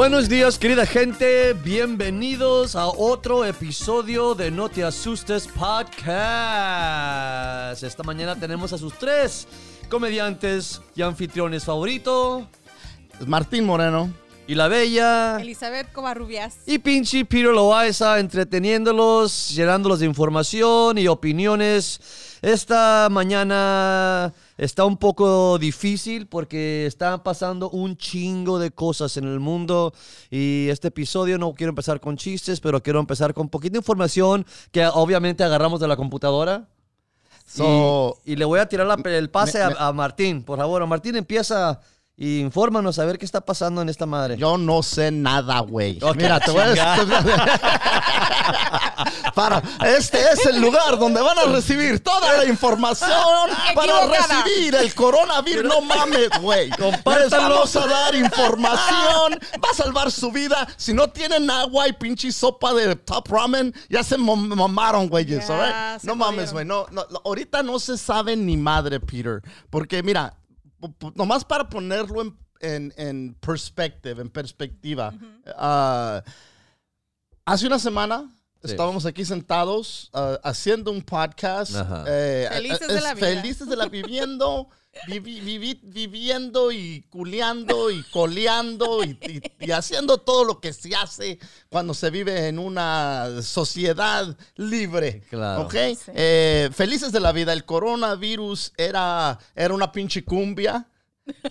Buenos días, querida gente. Bienvenidos a otro episodio de No Te Asustes Podcast. Esta mañana tenemos a sus tres comediantes y anfitriones favorito. Martín Moreno. Y la bella. Elizabeth Covarrubias. Y pinche Peter Loaiza entreteniéndolos, llenándolos de información y opiniones. Esta mañana está un poco difícil porque están pasando un chingo de cosas en el mundo y este episodio no quiero empezar con chistes, pero quiero empezar con poquita información que obviamente agarramos de la computadora. So- y, y le voy a tirar la- el pase Me- a- me- a, Martín, por favor. Martín empieza y infórmanos a ver qué está pasando en esta madre. Yo no sé nada, güey. Mira, te voy a Para, este es el lugar donde van a recibir toda la información para recibir el coronavirus. No mames, güey. Les vamos a dar información. Va a salvar su vida. Si no tienen agua y pinche sopa de top ramen, ya se mamaron, güeyes. Se No mames, güey. No, no, ahorita no se sabe ni madre, Peter. Porque mira, nomás para ponerlo en, en, en perspective, en perspectiva. ah, hace una semana Sí. estábamos aquí sentados ah, haciendo un podcast. Eh, Felices eh, de la vida. Felices de la viviendo. vivi- vivi- viviendo y culeando y coleando y, y- y haciendo todo lo que se hace cuando se vive en una sociedad libre. Claro. ¿Ok? Eh, felices de la vida. El coronavirus era, era una pinche cumbia.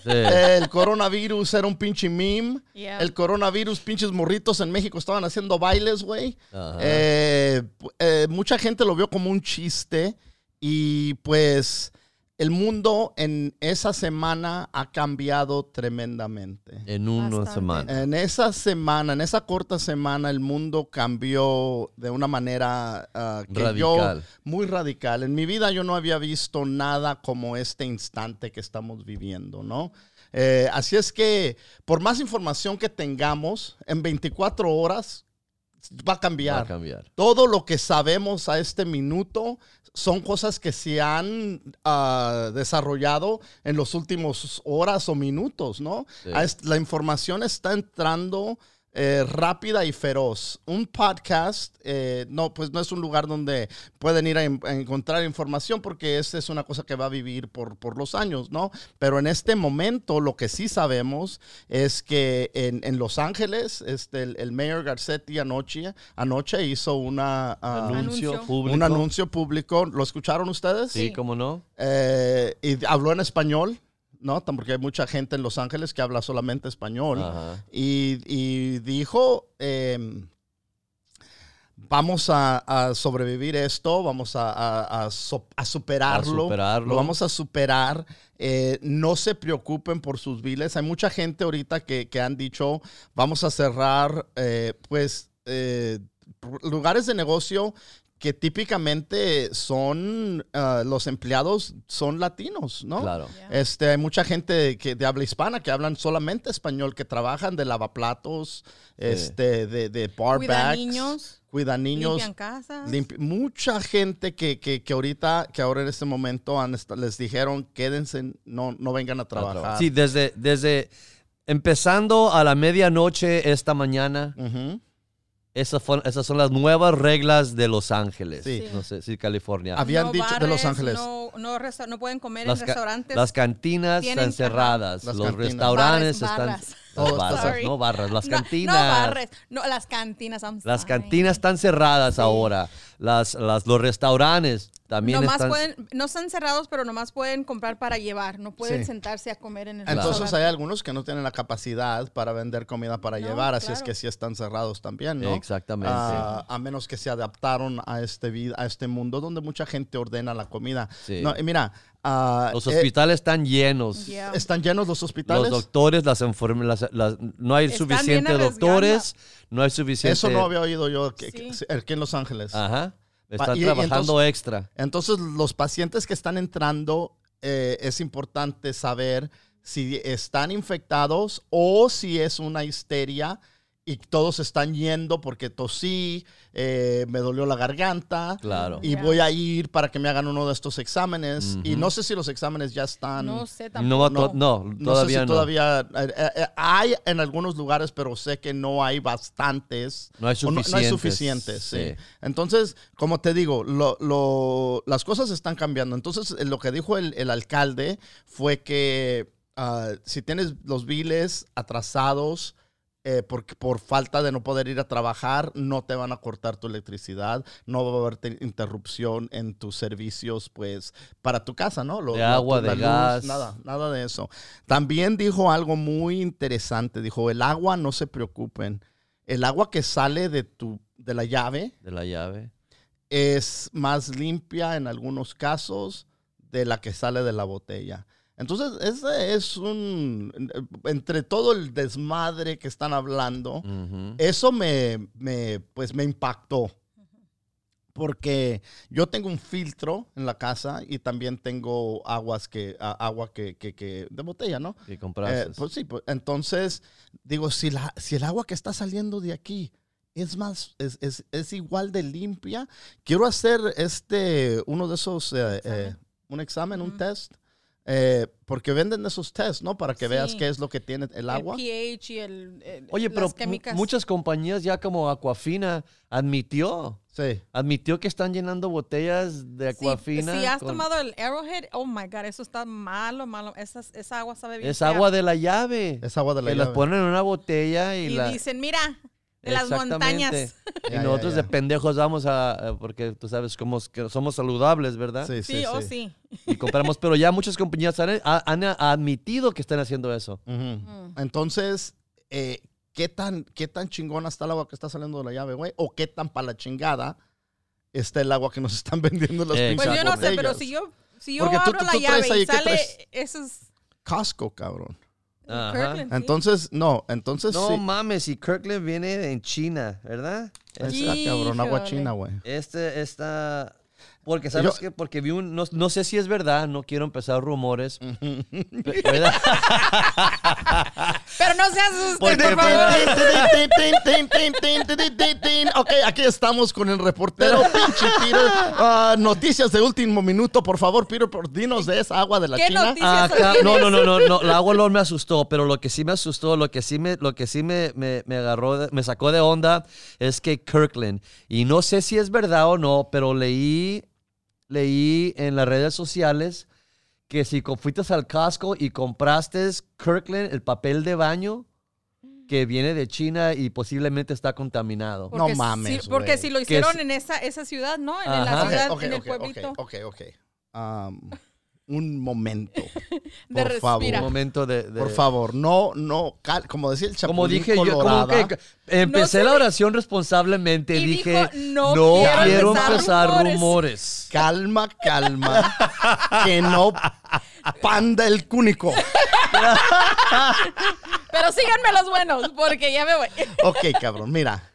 Sí. El coronavirus era un pinche meme. Yeah. El coronavirus, pinches morritos en México estaban haciendo bailes, güey. Ajá. Eh, eh, mucha gente lo vio como un chiste y pues el mundo en esa semana ha cambiado tremendamente. en una Bastante. semana. En esa semana, en esa corta semana, el mundo cambió de una manera que Radical. yo muy radical. En mi vida yo no había visto nada como este instante que estamos viviendo, ¿no? Eh, así es que por más información que tengamos, en 24 horas va a cambiar. Va a cambiar. Todo lo que sabemos a este minuto son cosas que se han ah, desarrollado en los últimos horas o minutos, ¿no? Sí. La información está entrando eh, rápida y feroz. Un podcast, eh, no, pues no es un lugar donde pueden ir a, en- a encontrar información porque esta es una cosa que va a vivir por, por los años, ¿no? Pero en este momento lo que sí sabemos es que en, en Los Ángeles, este, el, el mayor Garcetti anoche, anoche hizo una, ah, Anuncio, Anuncio. público. un anuncio público. ¿Lo escucharon ustedes? Sí, ¿cómo no? Eh, y habló en español, ¿no? Porque hay mucha gente en Los Ángeles que habla solamente español. Y, y dijo, em, vamos a, a sobrevivir esto, vamos a, a- a so- superarlo, lo vamos a superar. Eh, no se preocupen por sus biles. Hay mucha gente ahorita que, que han dicho, vamos a cerrar, eh, pues, eh, lugares de negocio que típicamente son, ah, los empleados son latinos, ¿no? Claro. Yeah. Este, hay mucha gente que, de habla hispana que hablan solamente español, que trabajan de lavaplatos, este, de, de bar backs, niños, cuidan niños. Limpian casas. limpi- mucha gente que, que, que ahorita, que ahora en este momento han les dijeron quédense, no, no vengan a trabajar. Sí, desde, desde empezando a la medianoche esta mañana. Esas, fue- esas son las nuevas reglas de Los Ángeles. Sí. No sé si California. Habían No dicho de Los Ángeles. No, no, resta- no pueden comer Las, en restaurantes. las cantinas están cerradas. Las los cantinas. restaurantes Barras, están. está barras, no barras, las No, cantinas. No, barres. No, las cantinas. I'm Las sorry. cantinas están cerradas ahora. Las, las, los restaurantes también Nomás están. pueden, no están cerrados, pero nomás pueden comprar para llevar. No pueden Sí. sentarse a comer en el Entonces hay algunos que no tienen la capacidad para vender comida para No, llevar, así es que sí están cerrados también, ¿no? Exactamente. Ah, a menos que se adaptaron a este, vid- a este mundo donde mucha gente ordena la comida. Sí. No, y mira, ah, los eh, hospitales están llenos. Yeah. están llenos los hospitales. Los doctores, las enfermeras, no hay Están suficientes doctores, no hay suficiente. Eso no había oído yo que- que- en Los Ángeles. Ajá. Están y- y trabajando extra. Entonces, los pacientes que están entrando, eh, es importante saber si están infectados o si es una histeria y todos están yendo porque tosí, eh, me dolió la garganta. Claro. Y voy a ir para que me hagan uno de estos exámenes. Y no sé si los exámenes ya están. No sé No, tampoco. to- no, No todavía sé si no. todavía eh, eh, hay en algunos lugares, pero sé que no hay bastantes. No hay o No, hay suficientes, suficientes, sí. sí. Entonces, como te digo, lo- lo- las cosas están cambiando. Entonces, lo que dijo el, el alcalde fue que ah, si tienes los biles atrasados eh, por, por falta de no poder ir a trabajar, no te van a cortar tu electricidad, no va a haber te- interrupción en tus servicios, pues, para tu casa, ¿no? Lo- De agua, de luz, gas. Nada, nada de eso. También dijo algo muy interesante. Dijo, el agua, no se preocupen. El agua que sale de, tu, de la llave De la llave. es más limpia en algunos casos de la que sale de la botella. Entonces, ese es un... Entre todo el desmadre que están hablando, Ujú. eso me, me, pues me impactó. Porque yo tengo un filtro en la casa y también tengo aguas que, a- agua que, que, que- de botella, ¿no? Que compraste. Eh, pues sí, pues, entonces digo, si, la, si el agua que está saliendo de aquí es más, es, es- es igual de limpia, quiero hacer este, uno de esos, eh, eh, un examen, un test, eh, porque venden esos tests, ¿no? Para que veas qué es lo que tiene el agua. El pH y el, el- Oye, pero las muchas compañías ya como Aquafina admitió, Sí. admitió que están llenando botellas de Sí, Aquafina. Si has con- tomado el Arrowhead, oh my God, eso está malo, malo. Esa, esa agua sabe bien. Es fea. agua de la llave. Es agua de la que las llave. ponen en una botella y, Y la... dicen, mira, de las montañas. Y Ya, nosotros ya. de pendejos vamos a, porque tú sabes cómo que somos saludables, ¿verdad? Sí, Sí, sí, oh sí. Y compramos, pero ya muchas compañías han, ha- han admitido que están haciendo eso. Mm. Entonces, eh, ¿qué, tan, ¿qué tan chingona está el agua que está saliendo de la llave, güey? ¿O qué tan para la chingada está el agua que nos están vendiendo las Eh, pinches Pues yo no sé, pero si yo, si yo Porque tú- abro tú- la tú llave ahí, y ¿qué sale, eso es Costco, cabrón. Kirkland. Entonces, no, entonces No sí. mames, y Kirkland viene en China, ¿verdad? Está Sí. cabrón, agua china, güey. Este, esta... Porque, ¿sabes Yo- qué? Porque vi un... No, no sé si es verdad, no quiero empezar rumores. ¿verdad? Pero no se asusten, Porque- por favor. Ok, aquí estamos con el reportero pinche Peter. Ah, noticias de último minuto, por favor, Peter, por- dinos de esa agua de la ¿Qué China. noticias? Acá- no, no, no, no, no, el agua no me asustó, pero lo que sí me asustó, lo que sí me, lo que sí me, me, me agarró, de- me sacó de onda es que Kirkland, y no sé si es verdad o no, pero leí, leí en las redes sociales que si fuiste al casco y compraste Kirkland, el papel de baño, que viene de China y posiblemente está contaminado. No mames, si- porque si lo hicieron es- en esa, esa ciudad, ¿no? En, la ciudad, Ok, en el pueblito. ok, ok, ok. Um, un momento, De por favor. Un momento de... de- por favor, no, no, cal- como decía el chapulín Como dije yo, como que empecé No la oración responsablemente, Y dije, dijo, no, "No quiero, quiero empezar, empezar rumores. rumores". calma, calma, que no panda el cúnico. Pero síganme los buenos, porque ya me voy. Ok, cabrón, mira,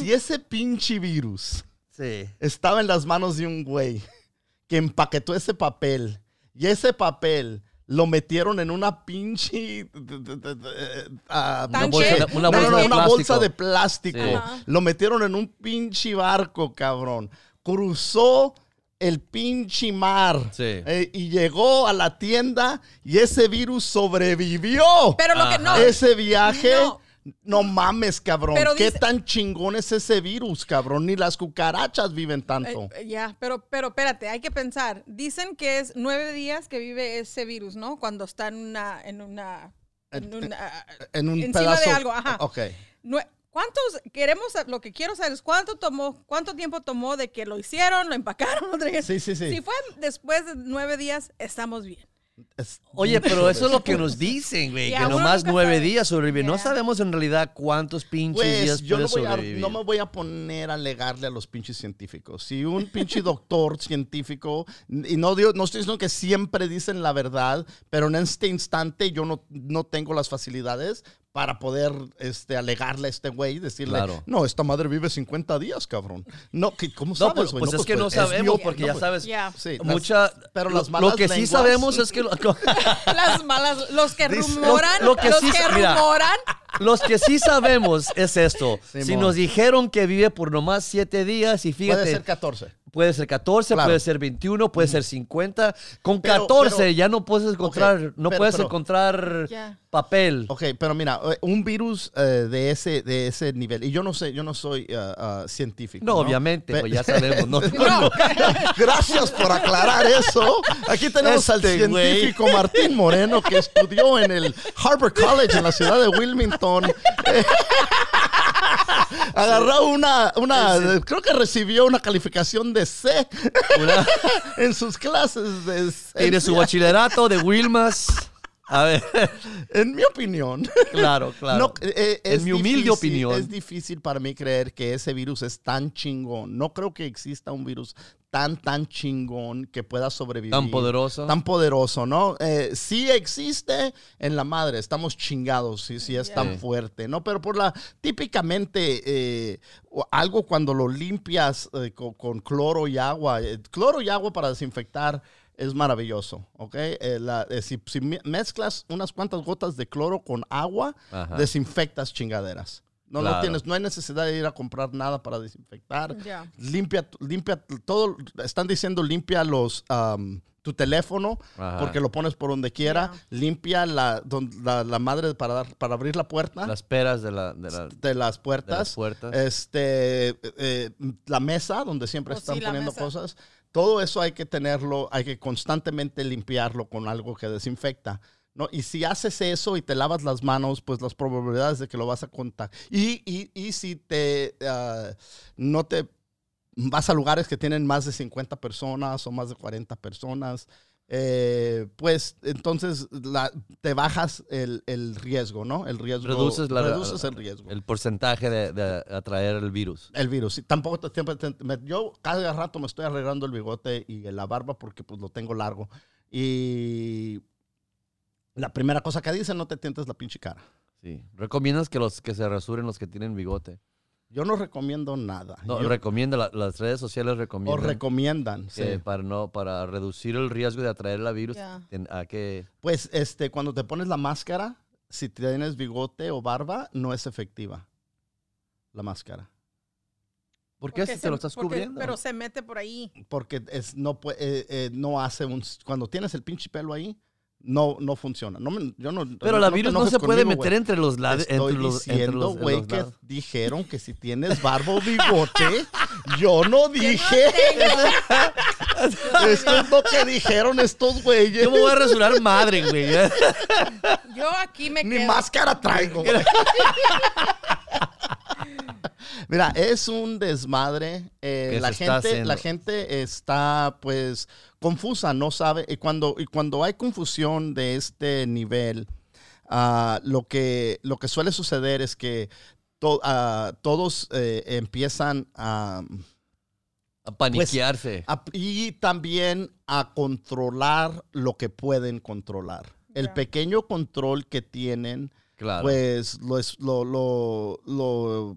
si ese pinche virus Sí. estaba en las manos de un güey que empaquetó ese papel y ese papel lo metieron en una pinche ah, Una bolsa- bolsa- una no, no, bolsa no, de una plástico. bolsa de plástico. Sí. Ajá. Lo metieron en un pinche barco, cabrón. Cruzó el pinche mar Sí. eh, y llegó a la tienda y ese virus sobrevivió. Pero lo que no. ese viaje, no. No. mames, cabrón. Pero ¿Qué tan chingón es ese virus, cabrón? Ni las cucarachas viven tanto. Eh, Ya, pero, pero espérate, hay que pensar. Dicen que es nueve días que vive ese virus, ¿no? Cuando está en una, en una, en una- en un encima pedazo. de algo, ajá. Ok. ¿Cuántos queremos, lo que quiero saber es cuánto tomó, cuánto tiempo tomó de que lo hicieron, lo empacaron? Sí, sí, sí. Si fue después de nueve días, estamos bien. Es Oye, pero eso es lo que nos dicen, güey, que nomás nueve sabe. días sobrevive. No sabemos en realidad cuántos pinches Pues días yo puede no, voy a, sobrevivir. no me voy a poner a alegarle a los pinches científicos. Si un pinche doctor científico, y no, digo- no estoy diciendo que siempre dicen la verdad, pero en este instante yo no, no tengo las facilidades para poder este, alegarle a este güey y decirle, Claro. no, esta madre vive 50 días, cabrón. No, que, ¿cómo No, sabes, pues, güey? pues es que no pues, sabemos, mi- porque no, ya pues, sabes. Sí, las- mucha... pero lo- las Lo malas que sí sabemos es que... lo- Las malas, los que rumoran, lo- lo que los sí que mira. Los que sí sabemos es esto. Si nos dijeron que vive por nomás siete días y fíjate, Puede ser 14. puede ser 14, Claro. puede ser 21, puede ser 50. Con Pero- 14 pero- ya no puedes encontrar, no pero- puedes pero- encontrar papel. Ok, pero mira, eh, un virus eh, de ese de ese nivel y yo no sé, yo no soy eh, científico. No, obviamente, pues ya sabemos. No, No. Gracias por aclarar eso. Aquí tenemos al Este güey. científico Martín Moreno que estudió en el Harvard College en la ciudad de Wilmington. Eh, Agarró una, una creo que recibió una calificación de C Una- en sus clases de su bachillerato de Wilmas. A ver, En mi opinión. claro, claro. No, eh, eh, En es mi humilde difícil- opinión. Es difícil para mí creer que ese virus es tan chingón. No creo que exista un virus tan, tan chingón que pueda sobrevivir. Tan poderoso. Tan poderoso, ¿no? Eh, sí existe en la madre. Estamos chingados si, si es tan Sí. fuerte, ¿no? Pero por la... Típicamente, eh, algo cuando lo limpias eh, con, con cloro y agua. eh, cloro y agua para desinfectar es maravilloso, ¿ok? La- si, si me- mezclas unas cuantas gotas de cloro con agua, Ajá. desinfectas chingaderas. No, no, Claro. tienes, no hay necesidad de ir a comprar nada para desinfectar. Ya. Limpia, limpia todo. Están diciendo limpia los am, tu teléfono Ajá. porque lo pones por donde quiera. Limpia la, don- la, la madre para, dar, para abrir la puerta Las peras de la... De la de las puertas. de las puertas. Este, eh, la mesa donde siempre Oh, están sí, poniendo mesa. cosas. Todo eso hay que tenerlo, hay que constantemente limpiarlo con algo que desinfecta. ¿No? Y si haces eso y te lavas las manos, pues las probabilidades de que lo vas a contar. Y, y, y si te ah, no te vas a lugares que tienen más de 50 personas o más de 40 personas, eh, pues entonces la- te bajas el, el riesgo, ¿no? El riesgo. reduces, la, reduces el riesgo. el porcentaje de, de atraer el virus. El virus. sí, tampoco te- siempre te- me- yo cada rato me estoy arreglando el bigote y la barba porque pues lo tengo largo. Y la primera cosa que dicen, no te tientes la pinche cara. Sí. ¿Recomiendas que los que se rasuren los que tienen bigote? Yo no recomiendo nada. No, Yo- recomienda, la- las redes sociales o recomiendan recomiendan. que sí. para no para reducir el riesgo de atraer el virus Ya. ten- a que Pues este, cuando te pones la máscara, si tienes bigote o barba, no es efectiva la máscara. ¿Por qué Porque si se- te lo estás porque- cubriendo? Pero se mete por ahí. Porque es, no, pue- eh, eh, no hace un... Cuando tienes el pinche pelo ahí, no, no funciona. No me- yo no, Pero la virus no se puede conmigo, meter entre los lados. Estoy entre los, diciendo, güey, que lados. dijeron que si tienes barba o bigote, yo no dije. Esto es lo que dijeron estos güeyes. Yo me voy a rasurar madre, güey. Yo aquí me Ni quedo. máscara traigo. güey. Mira, es un desmadre. eh, la, gente, la gente está, pues, confusa, no sabe. Y cuando, y cuando hay confusión de este nivel, ah, lo, que, lo que suele suceder es que to- ah, todos eh, empiezan a, A paniquearse. a- y también a controlar lo que pueden controlar. El pequeño control que tienen claro. pues lo, es- lo, lo, lo,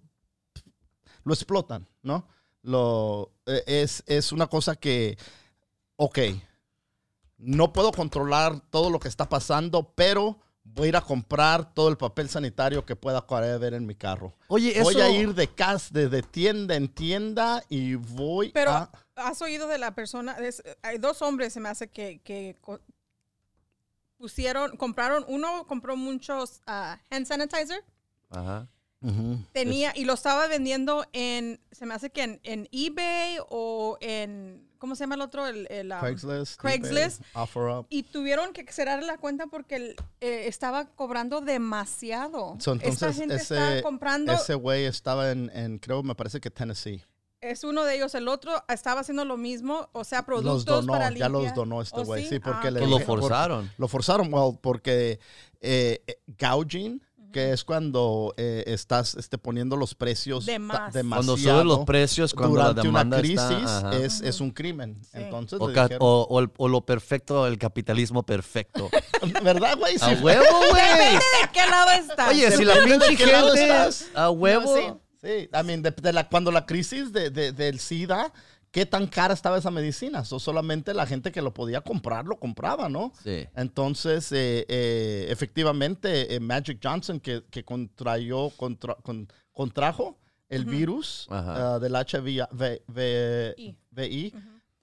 lo explotan, ¿no? Lo, eh, es, es una cosa que, ok, no puedo controlar todo lo que está pasando, pero voy a ir a comprar todo el papel sanitario que pueda ver en mi carro. Oye, eso. Voy a ir de casa, de, de tienda en tienda y voy Pero a... has oído de la persona. es- hay dos hombres, se me hace que, pusieron, compraron, uno compró muchos ah, hand sanitizer. Ajá. Ujú. Tenía y lo estaba vendiendo en, se me hace que en, en eBay o en, ¿cómo se llama el otro? El, el, um, Craigslist. Craigslist. eBay, OfferUp. Y tuvieron que cerrar la cuenta porque el, eh, estaba cobrando demasiado. So, Esta entonces, gente ese- está comprando, Ese güey estaba en, en, creo, me parece que Tennessee. es uno de ellos, el otro estaba haciendo lo mismo, o sea, los productos donó, para ya los limpiar. donó este ¿Oh, güey. Sí, porque Ah, le lo dije- por- forzaron. lo forzaron, well, porque eh, eh, gouging, que es cuando eh, estás este, poniendo los precios De más. Cuando demasiado suben los precios, cuando la durante una demanda crisis, está. es, es un crimen. Sí. Entonces, o, dijeron- o- o el- o lo perfecto, el capitalismo perfecto. ¿verdad, güey? ¡A Sí. huevo, güey! ¿De qué lado está? Oye, si la Depende pinche gente. estás. A huevo. sí. Sí, I mean, de, de la, cuando la crisis de, de- del SIDA, qué tan cara estaba esa medicina. So, solamente la gente que lo podía comprar lo compraba, ¿no? Sí. Entonces, eh, eh, efectivamente, eh, Magic Johnson, que, que contrayó, contra- con- contrajo el virus ah, del HIV, Y. VI,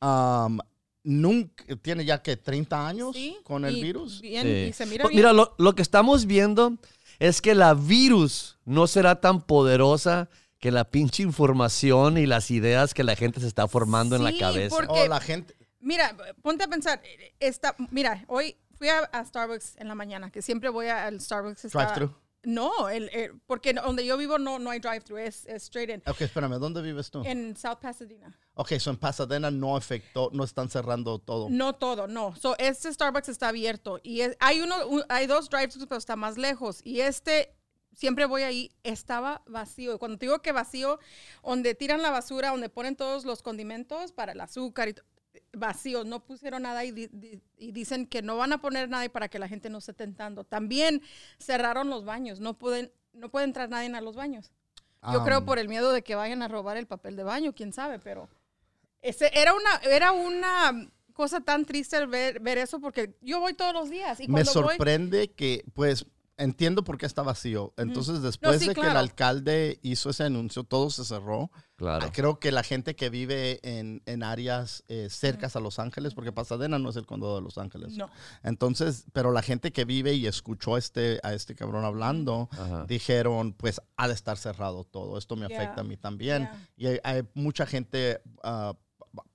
um, nunca, tiene ya que 30 años Sí, con el y virus. bien, Sí. y se mira Pues bien. Mira, lo, lo que estamos viendo es que la virus no será tan poderosa que la pinche información y las ideas que la gente se está formando en la cabeza. porque- Oh, la gente, Mira, ponte a pensar, eh, esta, mira, hoy fui a, a Starbucks en la mañana, que siempre voy a- al Starbucks. está- drive-thru. No, el, el- porque donde yo vivo no, no hay drive-thru, es, es straight in. Ok, espérame, ¿dónde vives tú? En South Pasadena. Ok, so en Pasadena no afectó, no están cerrando todo. No todo, no. So, este Starbucks está abierto y es- hay uno, un- hay dos drive-thrus, pero está más lejos. Y este, siempre voy ahí, estaba vacío. Y Cuando te digo que vacío, donde tiran la basura, donde ponen todos los condimentos para el azúcar y vacío, no pusieron nada y, di- di- y dicen que no van a poner nada y para que la gente no esté tentando. También cerraron los baños, no pueden, no puede entrar nadie a los baños. Yo Um, creo por el miedo de que vayan a robar el papel de baño, quién sabe, pero ese era una era una cosa tan triste ver, ver eso porque yo voy todos los días y Me voy sorprende que, pues, entiendo por qué está vacío. Entonces, después sí, de que el alcalde hizo ese anuncio, todo se cerró. Claro. Creo que la gente que vive en, en áreas eh, cercas a Los Ángeles, porque Pasadena no es el condado de Los Ángeles. no Entonces, pero la gente que vive y escuchó a este, a este cabrón hablando, Ajá. dijeron, pues ha de estar cerrado todo. Esto me Yeah. afecta a mí también. Yeah. Y hay, hay mucha gente ah,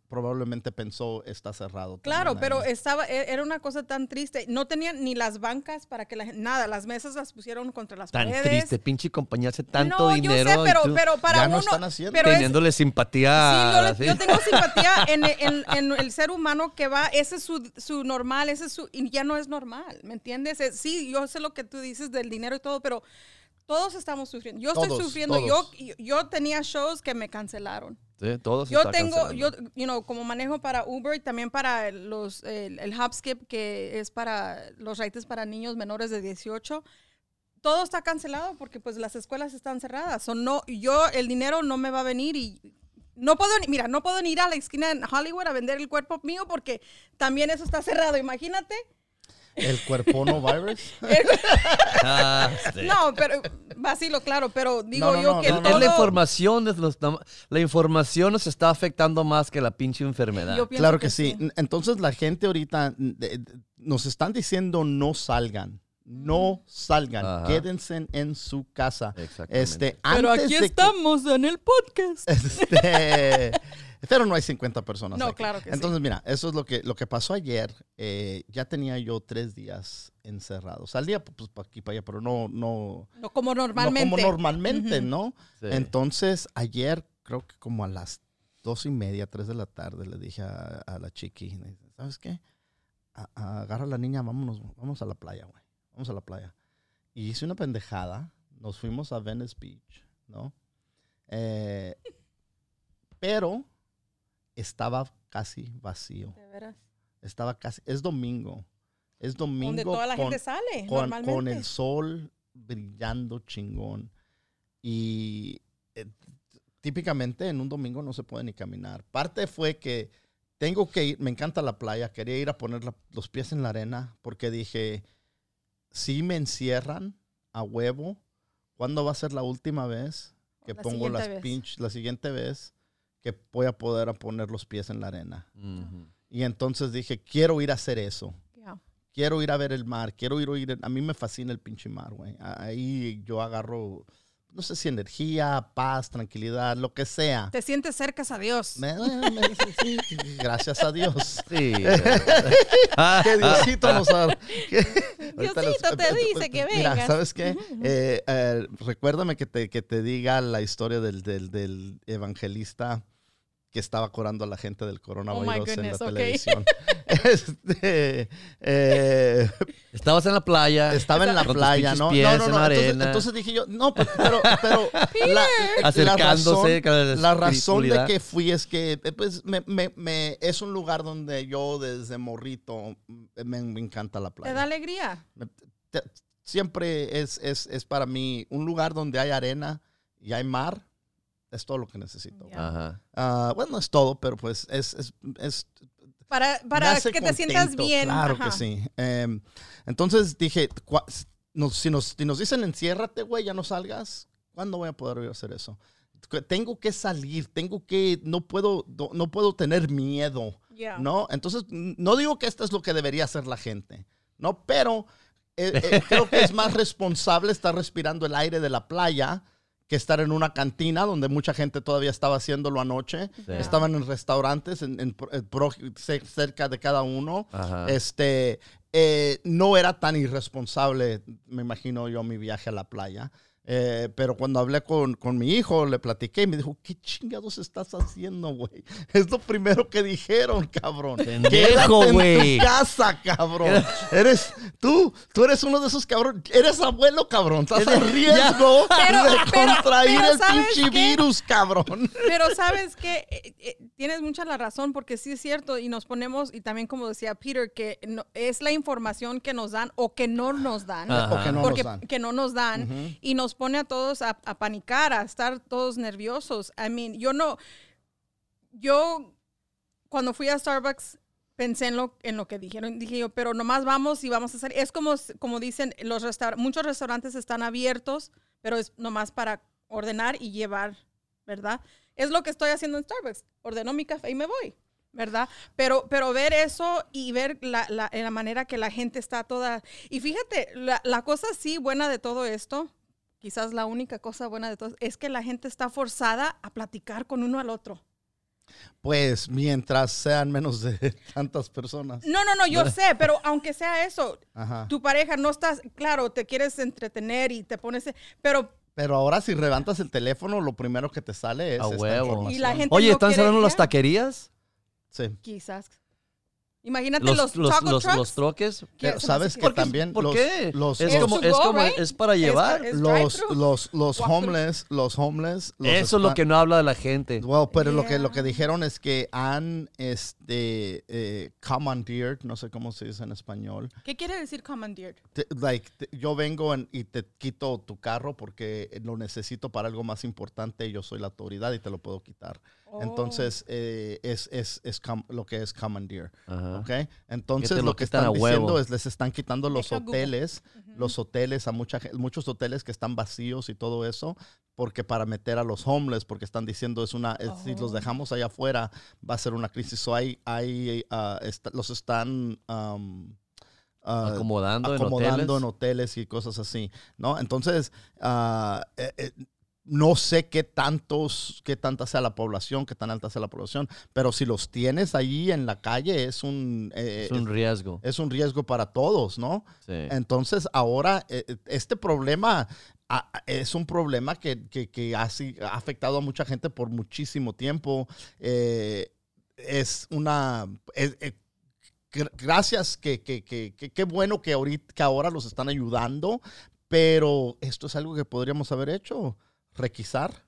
probablemente pensó está cerrado. claro pero ahí. estaba e- era una cosa tan triste no tenían ni las bancas para que la gente nada las mesas las pusieron contra las Tan paredes triste, pinche compañía hace tanto no dinero. yo sé pero tú pero para Ya uno no están haciendo. pero es- teniéndole simpatía. Sí, yo, le- yo tengo simpatía en, en- en el ser humano que va, ese es su, su normal, ese es su, y ya no es normal, ¿me entiendes? Es- sí, yo sé lo que tú dices del dinero y todo, pero todos estamos sufriendo. Yo estoy Todos, sufriendo, todos. yo, yo tenía shows que me cancelaron. Sí, todo se Yo tengo, yo, you know, como manejo para Uber y también para los, el, el que es para los rates para niños menores de 18, todo está cancelado porque pues las escuelas están cerradas. O no, yo, el dinero no me va a venir y no puedo, ni- mira, no puedo ni ir a la esquina en Hollywood a vender el cuerpo mío porque también eso está cerrado, imagínate. El cuerpono virus. Ah, sí. No, pero vacilo, claro, pero digo No, no, yo no, que no, Es no. todo- la información, es los- la información nos está afectando más que la pinche enfermedad. Claro que, sí. Entonces la gente ahorita de- de- nos están diciendo no salgan. No salgan. Ajá. Quédense en su casa. Exactamente. Este, Pero aquí de que- estamos en el podcast. Este, pero no hay 50 personas. No, aquí. claro que sí. Entonces, mira, eso es lo que, lo que pasó ayer. eh, ya tenía yo tres días encerrado. Salía pues para aquí, para allá, pero no, no, No como no normalmente. como normalmente, Ujú. ¿no? Sí. Entonces, ayer, creo que como a las dos y media, tres de la tarde, le dije a, a la chiqui, ¿sabes qué? A- a- agarra a la niña, vámonos, vamos a la playa, güey. Vamos a la playa. Y hice una pendejada. Nos fuimos a Venice Beach, ¿no? Eh, pero estaba casi vacío. De veras. Estaba casi, es domingo. Es domingo. Donde toda la con- gente sale, con, normalmente. con el sol brillando chingón. Y eh, típicamente en un domingo no se puede ni caminar. Parte fue que tengo que ir, me encanta la playa, quería ir a poner la- los pies en la arena porque dije, si me encierran a huevo, ¿cuándo va a ser la última vez que La pongo las vez. pinch, la siguiente vez que voy a poder poner los pies en la arena? Ujú. Y entonces dije, quiero ir a hacer eso quiero ir a ver el mar, quiero ir a oír. A mí me fascina el pinche mar, güey. Ahí yo agarro, no sé si energía, paz, tranquilidad, lo que sea. Te sientes cerca a Dios. Me- me- sí, sí, gracias a Dios. Sí. Que Diosito nos ha... que- Diosito te dice que Mira, vengas. ¿sabes qué? Eh, eh, recuérdame que te, que te diga la historia del, del, del evangelista que estaba curando a la gente del coronavirus en la Oh goodness, ok. televisión. Este, eh, Estabas en la playa. estaba en la playa, ¿no? pies No, no, en no. la Entonces, arena. entonces dije yo, no, pero, pero, pero la, Acercándose la razón, la razón de que fui es que, eh, pues, me, me, me- es un lugar donde yo desde morrito mm, me, me encanta la Te playa. da alegría. Te- siempre es, es, es para mí un lugar donde hay arena y hay mar, Es todo lo que necesito. Ya. Ajá. Ah, bueno, no es todo, pero pues es, es, es Para, para que te sientas contento, bien. Claro ajá. que sí. Em, entonces dije, nos- si, nos, si nos dicen enciérrate, güey, ya no salgas, ¿cuándo voy a poder hacer eso? Tengo que salir, tengo que, no puedo, no, puedo tener miedo, Ya. ¿no? Entonces, no digo que esto es lo que debería hacer la gente, ¿no? Pero eh, eh, creo que es más responsable estar respirando el aire de la playa que estar en una cantina donde mucha gente todavía estaba haciéndolo anoche. Sí. Estaban en restaurantes en, eh, pro- cerca de cada uno. Ajá. Este, eh, no era tan irresponsable, me imagino yo, mi viaje a la playa. Eh, pero cuando hablé con, con mi hijo, le platiqué y me dijo, ¿qué chingados estás haciendo, güey? Es lo primero que dijeron, cabrón. Pendejo, en güey. tu casa, cabrón. Eres, tú, tú eres uno de esos cabrón. Eres abuelo, cabrón. Estás en riesgo Pero- de pero- contraer pero el ¿sabes pinche qué? virus, cabrón. Pero sabes que tienes mucha la razón porque sí es cierto y nos ponemos y también como decía Peter que no- es la información que nos dan o que no nos dan. Ajá. O que no porque nos dan. que no nos dan y nos pone a todos a, a panicar, a estar todos nerviosos. I mean, yo no, yo cuando fui a Starbucks pensé en lo, en lo que dijeron, dije yo, pero nomás vamos y vamos a hacer, es como, como dicen, los muchos restaurantes están abiertos, pero es nomás para ordenar y llevar, ¿verdad? Es lo que estoy haciendo en Starbucks, ordeno mi café y me voy. ¿Verdad? Pero, pero ver eso y ver la, la, la manera que la gente está toda... Y fíjate, la, la cosa sí buena de todo esto, quizás la única cosa buena de todo, es que la gente está forzada a platicar con uno al otro. Pues mientras sean menos de tantas personas. No, no, no, yo sé, pero aunque sea eso, Ajá. tu pareja no estás, claro, te quieres entretener y te pones, pero Pero ahora si levantas el teléfono, lo primero que te sale es A esta huevo. información. Y la gente- Oye, no ¿están cerrando las taquerías? Sí. quizás. Imagínate Los, los, los, troques. ¿Qué? Pero me sabes que ¿Por qué? también ¿Por los, qué? los, es, como, es, como- right? es para llevar. es- los, los, los homeless, los homeless. los Eso es lo que no habla de la gente. Well, pero lo que lo que dijeron es que han este eh, commandeered, no sé cómo se dice en español. ¿Qué quiere decir commandeered? Te- like te- yo vengo en- y te quito tu carro porque lo necesito para algo más importante. Yo soy la autoridad y te lo puedo quitar. Oh. Entonces eh, es, es, es com- lo que es commandeer. Ajá. ¿ok? Entonces lo lo que están a huevo. diciendo es les están quitando los Deja hoteles, los hoteles a mucha muchos hoteles que están vacíos y todo eso, porque para meter a los homeless, porque están diciendo es una es- si los Oh. dejamos allá afuera va a ser una crisis. So hay hay esta- los están um, ah, Acomodando, acomodando en en hoteles. hoteles y cosas así, ¿no? Entonces, ah, eh, eh, no sé qué tantos, qué tanta sea la población, qué tan alta sea la población, pero si los tienes ahí en la calle es un, eh, Es un riesgo. es un riesgo para todos, ¿no? Sí. Entonces, ahora, eh, este problema es un problema que, que- que ha, afectado a mucha gente por muchísimo tiempo. Eh, es una... es- gracias, que, que, que, que- qué bueno que, ahorita, que ahora los están ayudando, pero esto es algo que podríamos haber hecho, requisar.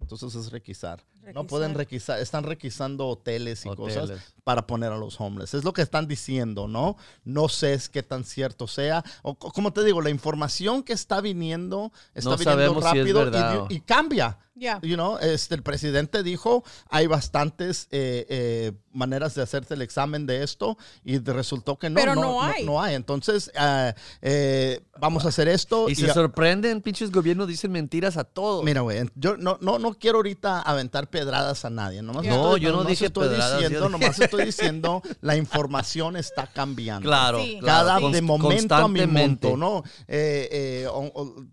Entonces es requisar. No pueden requisar, están requisando hoteles y cosas para poner a los homeless. Es lo que están diciendo, ¿no? No sé es qué tan cierto sea. O co- como te digo, la información que está viniendo está No viniendo sabemos si es rápido y, cambia. Ya. You know, este, el presidente dijo, hay bastantes eh, eh, maneras de hacerte el examen de esto y resultó que no, Pero no hay. no hay. Entonces, eh, vamos a hacer esto. Y se a- sorprenden, pinches gobiernos dicen mentiras a todos. Mira, güey, yo no, no, no quiero ahorita aventar pedradas a nadie. Nomás. No, estoy- yo no nomás dije estoy pedradas, Diciendo, dije- Nomás estoy diciendo, la información está cambiando. Claro, Sí. Cada de momento a mi momento, ¿no? Eh, eh, o- o-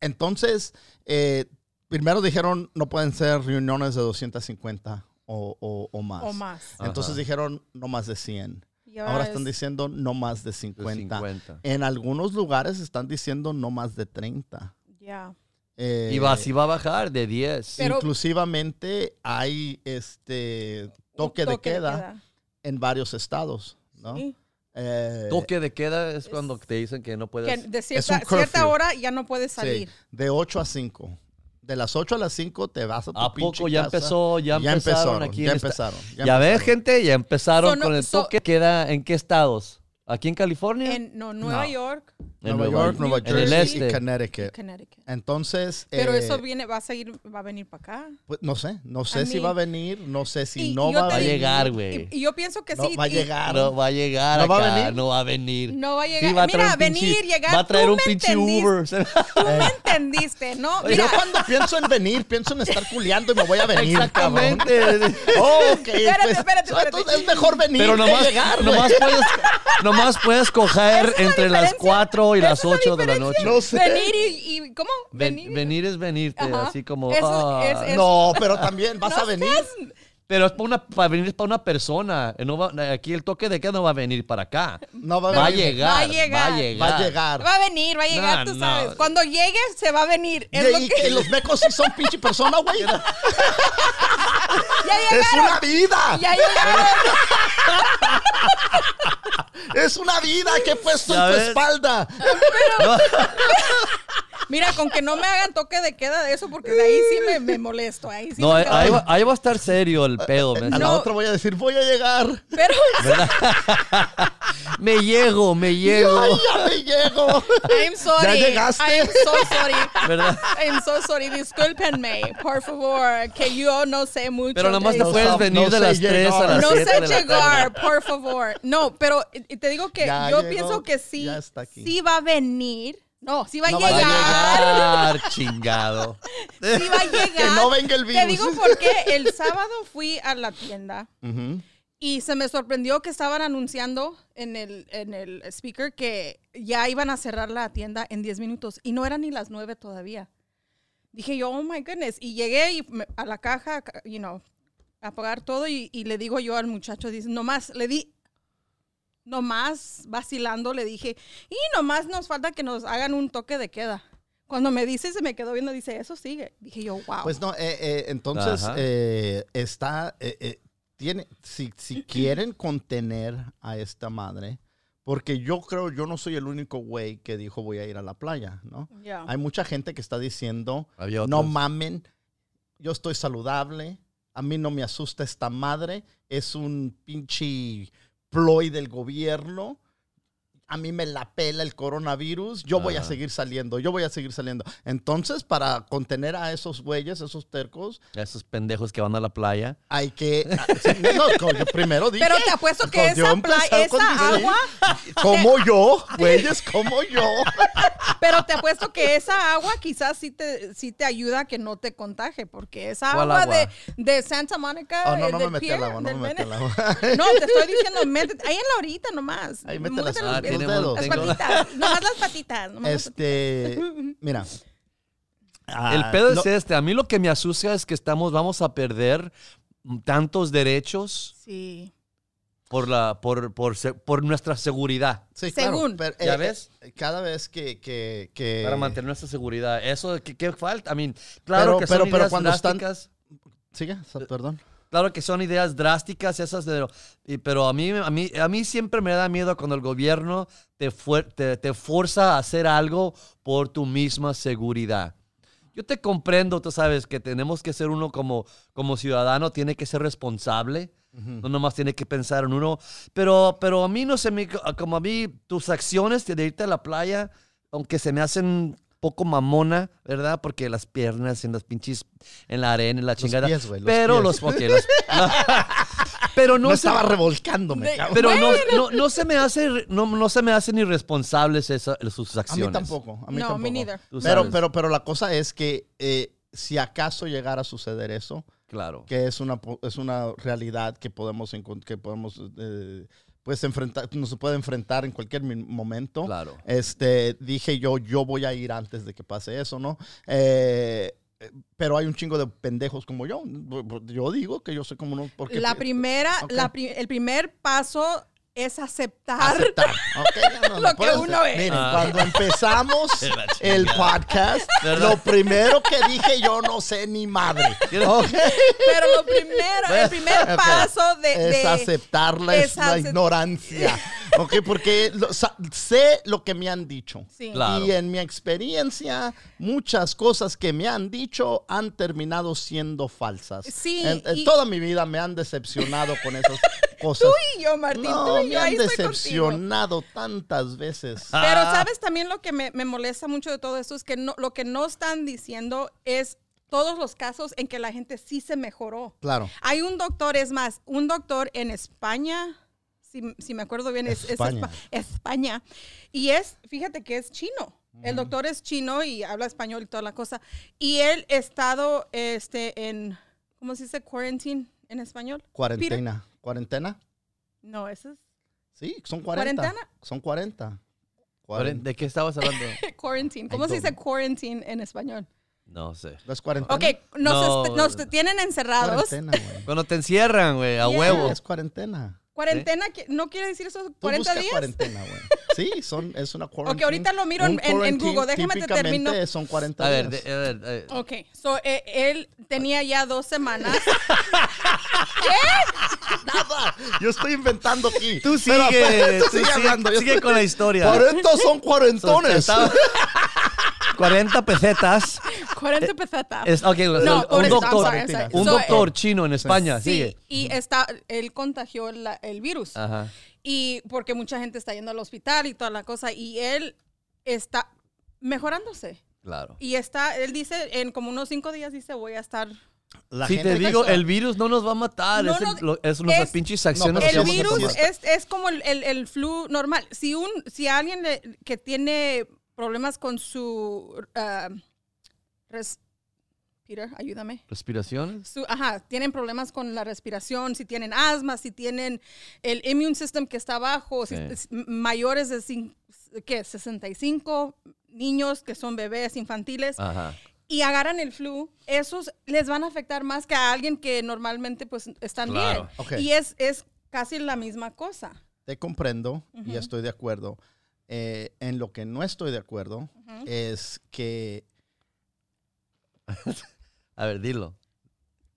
entonces, eh, primero dijeron no pueden ser reuniones de 250 o, o- o más. O más. Entonces Ajá. dijeron no más de 100. Y Ahora es- están diciendo no más de De 50. 50. En algunos lugares están diciendo no más de 30. Ya. Eh, Y va, así va a bajar de 10. Pero- inclusivamente hay este toque, Un de, queda en varios estados, ¿no? Sí. Eh, Toque de queda es cuando te dicen que no Que puedes. de un cierta, cierta hora ya no puedes sí, salir. de 8 a 5. De las 8 a las 5 te vas a tu ¿A pinche poco ya casa. empezó? Ya, empezaron aquí ya en esta- empezaron. Ya, ves, empezaron. gente, ya empezaron So, no- con el so- toque queda. ¿En qué estados? ¿Aquí en California? En no, Nueva No. York, En Nueva York, Nueva en el Jersey y este. Connecticut. Connecticut. Entonces, Pero eh, eso viene, va a seguir, va a venir para acá. pues, no sé, no sé A si mí- va a venir, no sé si Y- no y yo va a Va llegar, güey. y yo pienso que No sí. va a llegar. No va a llegar ¿No va a venir? no va a venir. No va a Sí, llegar. va a Mira, pinche- venir, llegar. Va a traer tú un me pinche entendiste. Uber. Tú me entendiste, ¿no? Yo Mira, cuando pienso en venir, pienso en estar culiando y me voy a venir, cabrón. Exactamente. Oh, ok. Espérate, pues, espérate, espérate. es mejor venir Pero que nomás, llegar, nomás, puedes, nomás puedes coger entre las diferencia. 4 y las es la 8 de la noche. No sé. venir y, y- ¿cómo? Ven- venir. venir es venirte, Ajá. así como. Ah. es- es- No, pero también vas No a venir. seas- Pero es para, una, para venir es para una persona. No va- aquí el toque de queda no va a venir para acá. No va a, Va a venir. llegar. Va a llegar. Va a llegar. Va a llegar. Va a venir, va a llegar, No, tú no. sabes. Cuando llegue, se va a venir. Y, Es lo y que... que los mecos sí son pinche persona, güey. Ya Es una vida. Ya llegaron. Es una vida que he puesto en tu ves. espalda. Mira, con que no me hagan toque de queda de eso, porque de ahí sí me, me molesto. Ahí sí No, me ahí, ahí va, ahí va a estar serio el pedo. me- A la No. otra voy a decir, voy a llegar. Pero Me llego, me llego. Ay, ya me llego. I'm sorry. Ya llegaste. I'm so sorry. ¿Verdad? I'm so sorry. Discúlpenme, por favor, que yo no sé mucho. Pero nomás de te No puedes venir no de las 3 a llegar. las No 7 sé de llegar, por favor. No, pero te digo que Ya yo llegó, pienso que sí, sí va a venir. No, sí va a No va a llegar. Va a llegar, chingado. Sí va a llegar. Que no venga el Te virus. digo porque el sábado fui a la tienda y se me sorprendió que estaban anunciando en el, en el speaker que ya iban a cerrar la tienda en 10 minutos y no eran ni las 9 todavía. Dije yo, oh my goodness. Y llegué y me- a la caja, ca- you know, a pagar todo y, y le digo yo al muchacho, dice, nomás, le di, nomás vacilando, le dije, y nomás nos falta que nos hagan un toque de queda. Cuando me dice, se me quedó viendo, dice, eso sigue. Dije yo, wow. Pues no, eh, eh, entonces eh, está, eh, eh, tiene, si, si quieren contener a esta madre, porque yo creo, yo no soy el único güey que dijo voy a ir a la playa, ¿no? Hay mucha gente que está diciendo, no mamen, yo estoy saludable, a mí no me asusta esta madre, es un pinche ploy del gobierno. A mí me la pela el coronavirus, yo voy a Ajá. seguir saliendo, yo voy a seguir saliendo. Entonces, para contener a esos güeyes, esos tercos, Esos pendejos que van a la playa. hay que... ah, no, yo primero dije... Pero te apuesto que esa, playa, esa agua, Como yo, güeyes, como yo. pero te apuesto que esa agua quizás sí te, sí te ayuda a que no te contagie, porque esa ¿Cuál agua, agua? De, de Santa Mónica. Oh, no, eh, no del me metí al agua, no me metí al agua. No, te estoy diciendo, métete, ahí en la horita nomás. Ahí mete las- ah. Las tengo- patitas, nomás las patitas. nomás las Este, mira. Ah, El pedo lo- es este. A mí lo que me asusta es que estamos, vamos a perder tantos derechos Sí. por, la, por, por, por nuestra seguridad. Sí, claro, Según. pero, ¿Ya eh, ves? eh, Cada vez que... que, que- Para mantener nuestra seguridad. Eso, ¿qué, qué falta? I mean, claro Pero- que pero- son pero ideas cuando están-. Sigue, perdón. Claro que son ideas drásticas esas, de, pero a mí, a, mí, a mí siempre me da miedo cuando el gobierno te, fuer- te, te forza a hacer algo por tu misma seguridad. Yo te comprendo, tú sabes, que tenemos que ser uno como, como ciudadano, tiene que ser responsable, no nomás tiene que pensar en uno, pero, pero a mí no se me, como a mí, tus acciones de irte a la playa, aunque se me hacen poco mamona, ¿verdad? Porque las piernas en las pinches, en la arena, en la chingada. pies, los pero pies. los, ok, los- pero no, No, se, estaba revolcándome, De- cabrón. pero no, no, no se me hace, no, no se me hacen irresponsables esa- sus a acciones. mí tampoco. A mí No, tampoco. me Pero, pero, pero la cosa es que eh, si acaso llegara a suceder eso, Claro. que es una, po- es una realidad que podemos, que podemos eh, pues enfrentar, no se puede enfrentar en cualquier mi- momento. Claro. Este, dije yo, yo voy a ir antes de que pase eso, ¿no? Eh, pero hay un chingo de pendejos como yo. Yo digo que yo soy como uno. Porque La primera, la pri- el primer paso es aceptar. aceptar. Ok, no, no, Lo que eso, uno es. Miren, Ah. cuando empezamos el podcast, ¿Verdad? lo primero que dije yo no sé ni madre. Pero lo primero, el primer paso de, es de- aceptar la, es la ignorancia. Ok, porque lo- sa- sé lo que me han dicho. Sí. Claro. Y en mi experiencia, muchas cosas que me han dicho han terminado siendo falsas. Sí, En, en y- toda mi vida me han decepcionado con esas cosas. Tú y yo, Martín, no, tú y me yo, ahí han decepcionado tantas veces. Pero Ah. sabes también lo que me, me molesta mucho de todo esto es que no, lo que no están diciendo es todos los casos en que la gente sí se mejoró. Claro. Hay un doctor, es más, un doctor en España, si, si me acuerdo bien, es, es España. Espa- España. Y es, fíjate que es chino. El doctor es chino y habla español y toda la cosa. Y él ha estado este, en, ¿cómo se dice? Quarantine en español. Cuarentena. ¿Cuarentena? Peter? No, ese es Sí, son 40. ¿Cuarentena? Son 40. Cuaren- Cuarenta. ¿De qué estabas hablando? quarantine. ¿Cómo se dice quarantine en español? No sé. ¿No es cuarentena? Ok, nos, No. est- nos tienen encerrados. Cuarentena, güey. Cuando te encierran, güey, a Yeah. huevo. Es cuarentena. Cuarentena, que- ¿no quiere decir eso? Tú 40 busca días. cuarentena, güey. Sí, son, es una quarantine. ahorita lo miro en- en- en Google. Déjame te termino. son 40 A ver, días. de- a ver, eh, Ok, so eh, él tenía ya dos semanas. Nada, yo estoy inventando aquí. Tú sigue, pero, tú tú sigue sigue- hablando, sigue estoy- con la historia. 40 son cuarentones. Estaba- 40 pesetas. 40 pesetas. Es, No, un doctor, sorry, sorry. un So, doctor eh, chino en España, sí, sigue. y está, él contagió la- el virus. Ajá. Y porque mucha gente está yendo al hospital y toda la cosa. Y él está mejorándose. Claro. Y está, él dice, en como unos cinco días dice, voy a estar La Si gente te digo, está- el virus no nos va a matar. No, es, el- no, es nuestras es- pinches acciones el virus es, es como el, el- el flu normal. Si un si alguien le- que tiene problemas con su ah, res- Peter, ayúdame. ¿Respiraciones? Su- ajá, tienen problemas con la respiración, si tienen asma, si tienen el immune system que está bajo, si Sí. mayores de cin- ¿qué? 65 niños que son bebés infantiles Ajá. y agarran el flu, esos les van a afectar más que a alguien que normalmente pues están Claro. bien. Y es, es casi la misma cosa. Te comprendo y estoy de acuerdo. Eh, en lo que no estoy de acuerdo es que, A ver, dilo.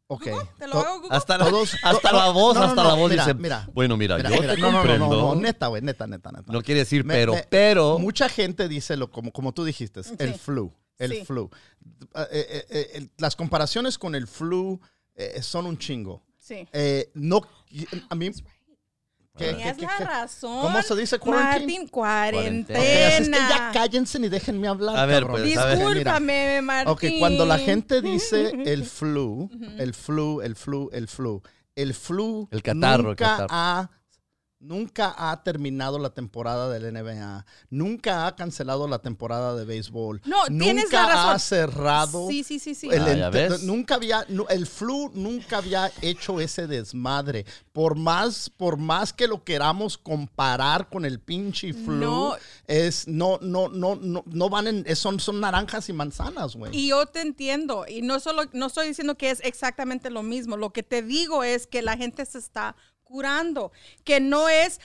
ok, ¿Te lo hago, Google? Hasta, la- Todos- hasta la voz, no, no, hasta no, la voz mira, dice. mira. bueno, mira, mira, yo mira, te no, no, no, comprendo. no, no, neta, güey, neta, neta, neta. No quiere decir Me- pero, me- pero. Mucha gente dice lo como, como tú dijiste, el flu, el Sí. flu. Eh, eh, eh, las comparaciones con el flu eh, son un chingo. Sí. Eh, no, a mí, ¿qué- Tenías qué- qué- la qué? razón. ¿Cómo se dice quarantine? Martín, cuarentena. Ok, así es que ya cállense y déjenme hablar. A ver, pues, a ver. Discúlpame, Martín. Ok, cuando la gente dice el flu, el flu, el flu, el flu, el flu El catarro, el nunca, catarro. Ha, nunca ha terminado la temporada del NBA, nunca ha cancelado la temporada de béisbol, No, tienes nunca la razón. ha cerrado. Sí, sí, sí, sí. el Ah, ya ente- ves. nunca había el flu nunca había hecho ese desmadre por más por más que lo queramos comparar con el pinche flu No. es no no no no no van en son son naranjas y manzanas güey Y yo te entiendo. Y no solo, no estoy diciendo que es exactamente lo mismo. Lo que te digo es que la gente se está curando. Que no es,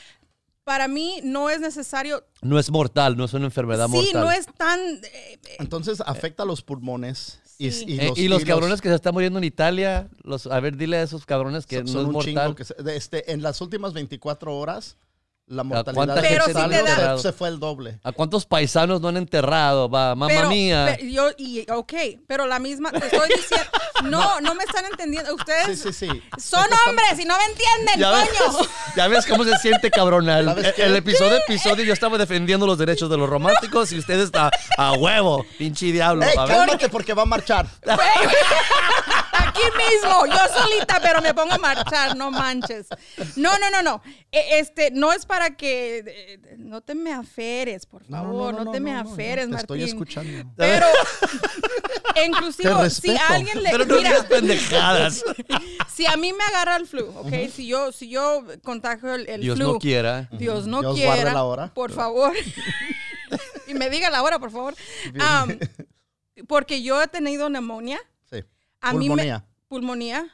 para mí, no es necesario. No es mortal, no es una enfermedad Sí, mortal. no es tan. eh, eh, Entonces afecta a los pulmones y, Sí. y Eh, los, y los y cabrones que se están muriendo en Italia, los, a ver, dile a esos cabrones que son, no son es mortal. que se- de este, en las últimas 24 horas la ¿cuánta mortalidad gente del se saldo da- se, se fue el doble. ¿A cuántos paisanos no han enterrado? Va, mamá pero, mía. pero yo, y, ok, pero la misma, te estoy diciendo, no, no me están entendiendo. Ustedes Sí, sí, sí. son hombres y no me entienden, ya, ves, coño. ya ves cómo se siente, cabrona. El, episodio episodio yo estaba defendiendo los derechos de los románticos y ustedes está a huevo, pinche diablo. ¡Ey, a ver. cálmate porque va a marchar! Aquí mismo, yo solita, pero me pongo a marchar, no manches. No, no, no, no. E- Este, no es para que eh, no te me aferes, por favor, no, te me aferes, Te Martín. estoy escuchando. Pero, inclusive, si alguien le, Pero no mira, digas pendejadas. si a mí me agarra el flu, ¿ok? Si yo, si yo contagio el, el Dios flu, no quiera. Dios no Dios quiera, la hora. por favor, y me diga la hora, por favor. Porque yo he tenido neumonía. Sí. A mí me, Pulmonía.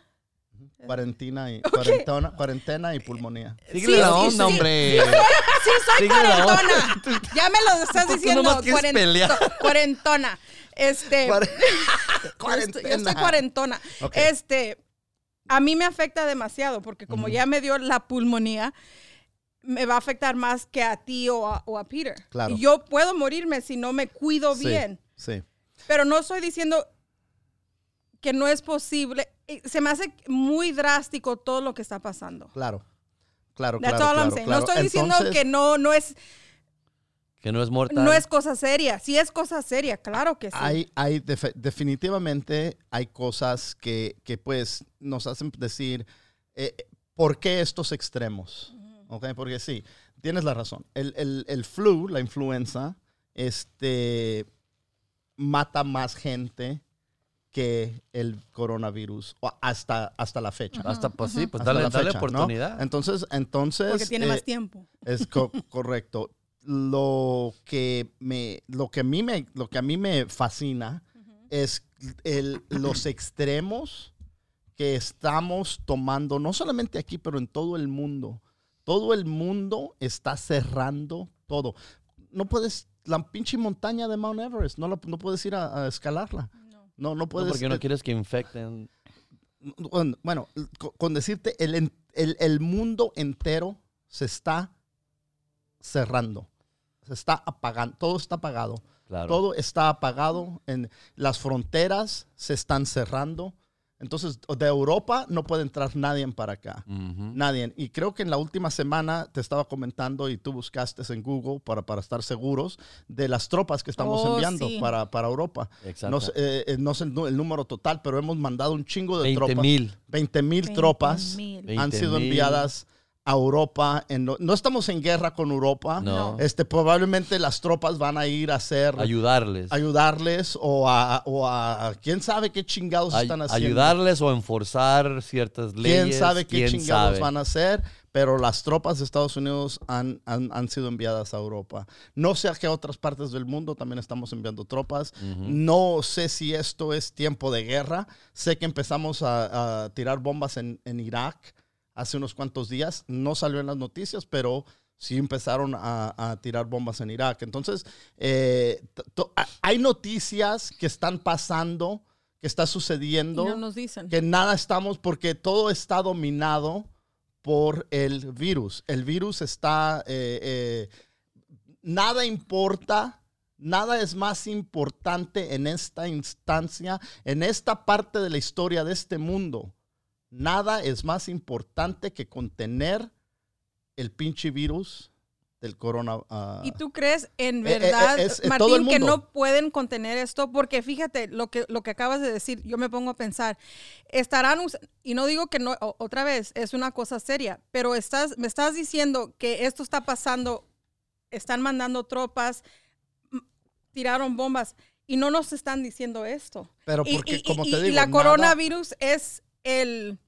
Pulmonía. Cuarentena y, cuarentona, cuarentena y pulmonía. Sí, la onda, sí. hombre. Sí, soy cuarentona. Ya me lo estás Tú diciendo. nomás quieres cuarento- pelear. Cuarentona. Este. Cuare- yo estoy- Cuarentena. cuarentona. Este. A mí me afecta demasiado porque como ya me dio la pulmonía, me va a afectar más que a ti o a, o a Peter. Claro. Y yo puedo morirme si no me cuido Sí, bien. Sí. Pero no estoy diciendo que no es posible. Eh, Se me hace muy drástico todo lo que está pasando. Claro. Claro, That's claro, all I'm claro, saying. claro. No estoy diciendo Entonces, que no, no es, Que no es mortal. no es cosa seria. Si es cosa seria, claro que sí. Hay, hay definitivamente hay cosas que, que, pues nos hacen decir eh, por qué estos extremos. ¿Ok? Porque sí, tienes la razón. El, el- el flu, la influenza, este, mata más gente que el coronavirus o hasta, hasta la fecha. Hasta, pues sí, pues Hasta dale, la dale fecha, ¿no? oportunidad. Entonces, entonces porque tiene eh, más tiempo. es co- correcto. Lo que me, lo que a mí me, lo que a mí me fascina es el- los extremos que estamos tomando, no solamente aquí, pero en todo el mundo. Todo el mundo está cerrando todo. No puedes, la pinche montaña de Mount Everest, no, la- no puedes ir a, a escalarla. No No, puedes. porque no eh, quieres que infecten. bueno, bueno, co- con decirte, el, el, el mundo entero se está cerrando. Se está apagando. Todo está apagado. Claro. Todo está apagado. En las fronteras se están cerrando. Entonces, de Europa no puede entrar nadie para acá. Nadie. Y creo que en la última semana te estaba comentando y tú buscaste en Google para, para estar seguros de las tropas que estamos Oh, enviando sí. para, para Europa. Exacto. No sé, eh, eh, no sé el, el número total, pero hemos mandado un chingo de 20 tropas. mil. 20 mil tropas 20,000. han sido 20,000. enviadas a Europa. En lo- no estamos en guerra con Europa. No. Este, probablemente las tropas van a ir a hacer, Ayudarles. ayudarles o a, o a quién sabe qué chingados Ay- están haciendo. ayudarles o enforzar ciertas leyes. Quién sabe qué quién chingados sabe. van a hacer, pero las tropas de Estados Unidos han, han, han sido enviadas a Europa. No sé a qué otras partes del mundo también estamos enviando tropas. No sé si esto es tiempo de guerra. Sé que empezamos a, a tirar bombas en, en Irak hace unos cuantos días. No salió en las noticias, pero sí empezaron a, a tirar bombas en Irak. Entonces, eh, hay noticias que están pasando, que está Y sucediendo no nos dicen. que nada estamos porque todo está dominado por el virus. El virus está, eh, eh, nada importa, nada es más importante en esta instancia, en esta parte de la historia de este mundo. Nada es más importante que contener el pinche virus del corona. ah, ¿Y tú crees en Eh, eh, verdad, es- es Martín, que no pueden contener esto? Porque fíjate, lo que, lo que acabas de decir, yo me pongo a pensar, estarán, y no digo que no, otra vez, es una cosa seria, pero estás, me estás diciendo que esto está pasando, están mandando tropas, tiraron bombas, y no nos están diciendo esto. pero porque, y, como te y digo, la nada- coronavirus es el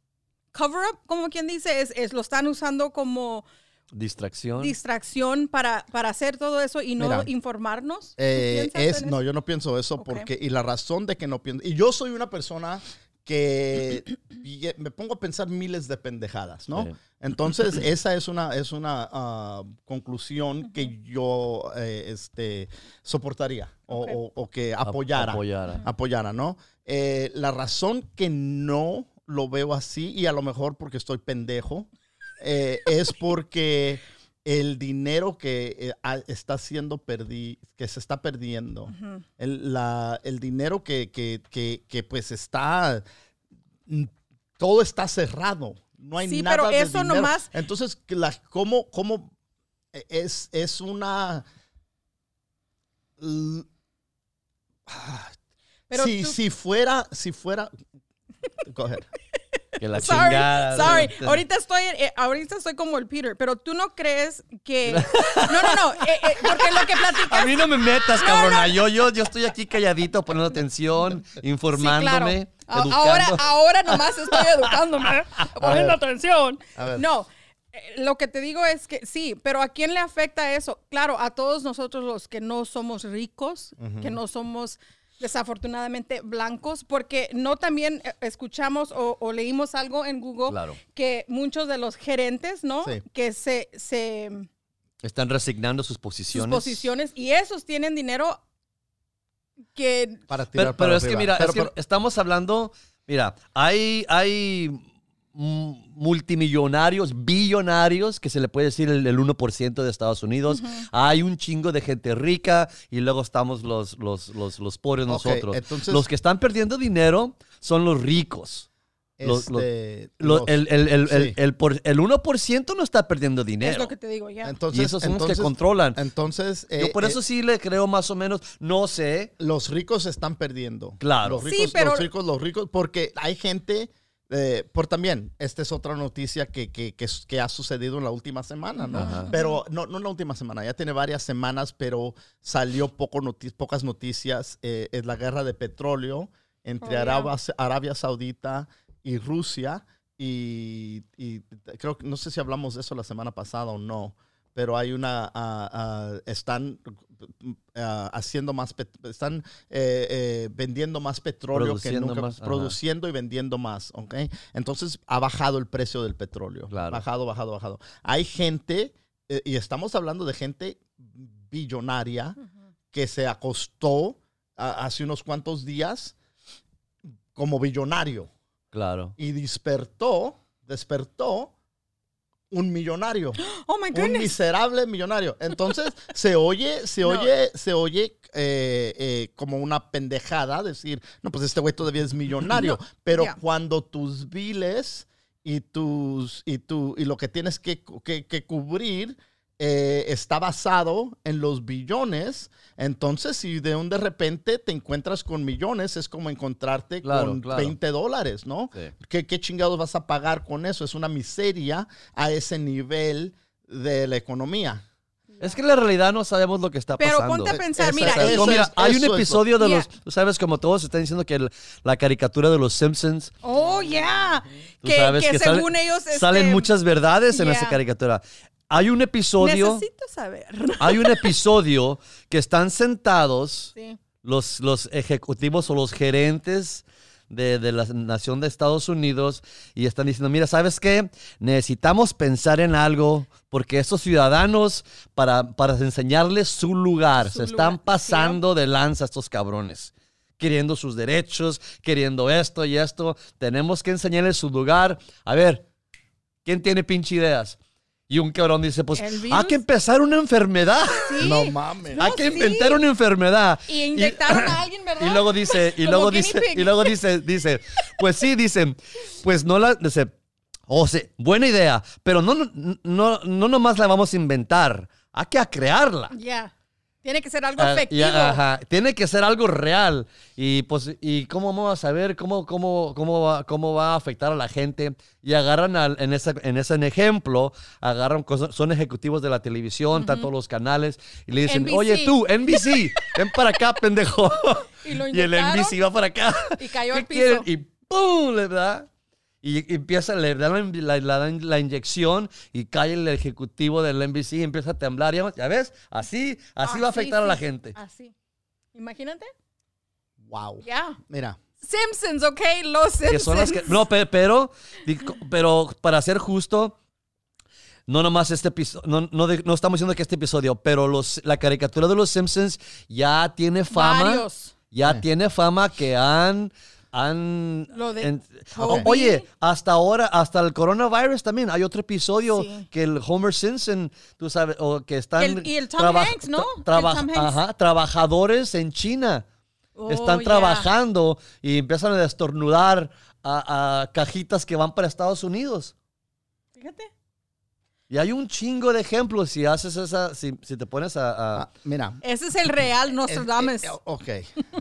cover up, como quien dice, es, es- lo están usando como Distracción. distracción para, para hacer todo eso y no Mira, informarnos? ¿Tú Eh, es, no, yo no pienso eso porque, y la razón de que no pienso, y yo soy una persona que y- me pongo a pensar miles de pendejadas, ¿no? Sí. Entonces, esa es una, es una ah, conclusión que yo eh, este, soportaría o, o- o que Ap- apoyara apoyara. apoyara, ¿no? Eh, la razón que no lo veo así, y a lo mejor porque estoy pendejo, eh, es porque el dinero que eh, a- está siendo perdi que se está perdiendo, el, la- el dinero que, que- que- que, pues está, mm, todo está cerrado, no hay Sí, nada pero de eso dinero. nomás- Entonces, la, ¿cómo, cómo e, es, es una... l- ah, Pero si, tú- si fuera, si fuera, ahead. Que la Sorry, chingada. sorry. Ahorita estoy, eh, ahorita estoy como el Peter, pero tú no crees que... No, no, no, eh, eh, porque lo que A platicas... mí no me metas, cabrona. Yo, yo, yo estoy aquí calladito, poniendo atención, informándome, Sí, claro. A-. Ahora, ahora nomás estoy educándome, poniendo atención. A. No, lo que te digo es que sí, pero ¿a quién le afecta eso? Claro, a todos nosotros los que no somos ricos, que no somos desafortunadamente blancos, porque no también eh, escuchamos o, o leímos algo en Google Claro. que muchos de los gerentes, ¿no? Sí. Que se, se Están resignando sus sus posiciones. posiciones y esos tienen dinero que Para tirar Pero, para pero es que mira, Pero- es que pero- estamos hablando, mira, hay, hay multimillonarios, billonarios, que se le puede decir el, el 1% de Estados Unidos. Hay un chingo de gente rica y luego estamos los, los, los, los pobres nosotros. entonces- los que están perdiendo dinero son los ricos. Los- Este, los- el, el, el, sí. el, el por- el 1% no está perdiendo Es dinero. lo que te digo, ya. Entonces, y esos son los que controlan. Entonces, Yo eh, por eh, eso sí le creo más o menos, no sé. los ricos están perdiendo. Claro. Los Sí, ricos, pero- los ricos, los ricos, porque hay gente, eh, por también, esta es otra noticia que, que, que, que ha sucedido en la última semana, ¿no? Ajá. Pero no, no en la última semana, ya tiene varias semanas, pero salió poco noti- pocas noticias. eh, es la guerra de petróleo entre Oh, yeah. Arabia, Arabia Saudita y Rusia. Y, y creo que, no sé si hablamos de eso la semana pasada o no, pero hay una, ah, están ah, haciendo más, están eh, eh, vendiendo más petróleo que nunca, más, ajá. produciendo y vendiendo más, ¿ok? Entonces ha bajado el precio del petróleo, Claro. bajado, bajado, bajado. Hay gente, eh, y estamos hablando de gente billonaria que se acostó hace unos cuantos días como billonario Claro. y despertó, despertó un millonario, Oh my un goodness. miserable millonario. Entonces se oye, se No. oye, se oye eh, eh, como una pendejada decir, no, pues este güey todavía es millonario. Pero cuando tus biles y tus y tu y lo que tienes que, que- que cubrir eh, está basado en los billones, entonces si de un de repente te encuentras con millones, es como encontrarte Claro, con claro. 20 dólares, ¿no? Sí. ¿Qué, ¿Qué chingados vas a pagar con eso? Es una miseria a ese nivel de la economía. Es que en la realidad no sabemos lo que está Pero pasando. ponte a pensar, mira, eso mira, es- hay un eso episodio de Yeah. los, sabes, como todos están diciendo que el- la caricatura de los Simpsons, oh, yeah. Que, sabes que que según sale- ellos. este, salen muchas verdades en esa caricatura. Hay un episodio, Necesito saber. hay un episodio que están sentados Sí. los, los ejecutivos o los gerentes de, de la nación de Estados Unidos y están diciendo, mira, ¿sabes qué? Necesitamos pensar en algo porque estos ciudadanos, para, para enseñarles su lugar, Su se están pasando de lanza estos cabrones. Queriendo sus derechos, queriendo esto y esto. Tenemos que enseñarles su lugar. A ver, ¿quién tiene pinche ideas? Y un cabrón dice, pues, ¿El hay virus? que empezar una enfermedad. Sí. No mames. No, Hay que sí. inventar una enfermedad. Y inyectaron a alguien, ¿verdad? Y luego dice, y luego dice, y luego dice, dice, pues sí, dicen, pues no la, dice, o sea, buena idea, pero no, no, no, no nomás la vamos a inventar, hay que crearla. Ya. Tiene que ser algo Ah, efectivo. ajá, tiene que ser algo real. Y pues, ¿y cómo vamos a saber cómo, cómo, cómo, va, cómo va a afectar a la gente? Y agarran al- en, ese, en ese ejemplo, agarran, son ejecutivos de la televisión, tanto los canales, y le dicen, NBC. oye tú, NBC, ven para acá, pendejo. Y lo Y el. NBC va para acá. Y cayó ¿Qué al piso. quieren? Y ¡pum! Le da. Y empieza, le dan la, la- la- la inyección y cae el ejecutivo del NBC y empieza a temblar. ¿Ya, ya ves? Así, así va a afectar a la gente. Así. Imagínate. Wow. Ya. Mira, Simpsons, ok, los Simpsons. Que son las que, no, pe- pero, pero para ser justo, no nomás este episodio, no, no, de- no estamos diciendo que este episodio, pero los, la caricatura de los Simpsons ya tiene fama. Varios. Ya Sí. tiene fama que han. Han Lo de en- Toby. o- oye, hasta ahora, hasta el coronavirus también. Hay otro episodio Sí. que el Homer Simpson, tú sabes, o que están. El- y el Tom traba- Hanks, ¿no? tra- traba- El Tom Hanks. ajá, trabajadores en China. Oh, están yeah. trabajando y empiezan a destornudar a, a cajitas que van para Estados Unidos. Fíjate. Y hay un chingo de ejemplos si haces esa, si, si te pones a... a- ah, mira. Ese es el real Nostradamus. Eh, eh, ok.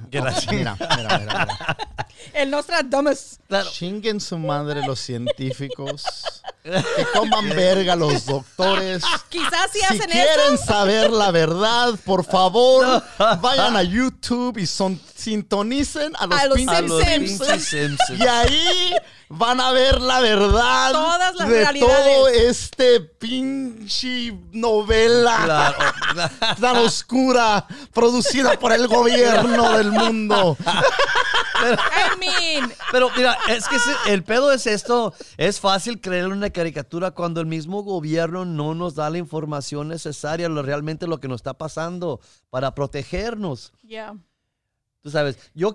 Ok, mira, mira, mira, mira. el Nostradamus. Claro. Chinguen su madre los científicos. Que coman verga los doctores. Quizás si, Si hacen quieren eso. saber la verdad, por favor, vayan a YouTube y son, sintonicen a los, A los pinches a los Simpsons. pinches Simpsons. Y ahí van a ver la verdad Todas las de realidades. todo este pinche novela Claro. tan oscura producida por el gobierno del mundo. I mean, Pero mira, es que el pedo es esto. Es fácil creer en una caricatura cuando el mismo gobierno no nos da la información necesaria, lo, realmente lo que nos está pasando para protegernos. yeah. Tú sabes, yo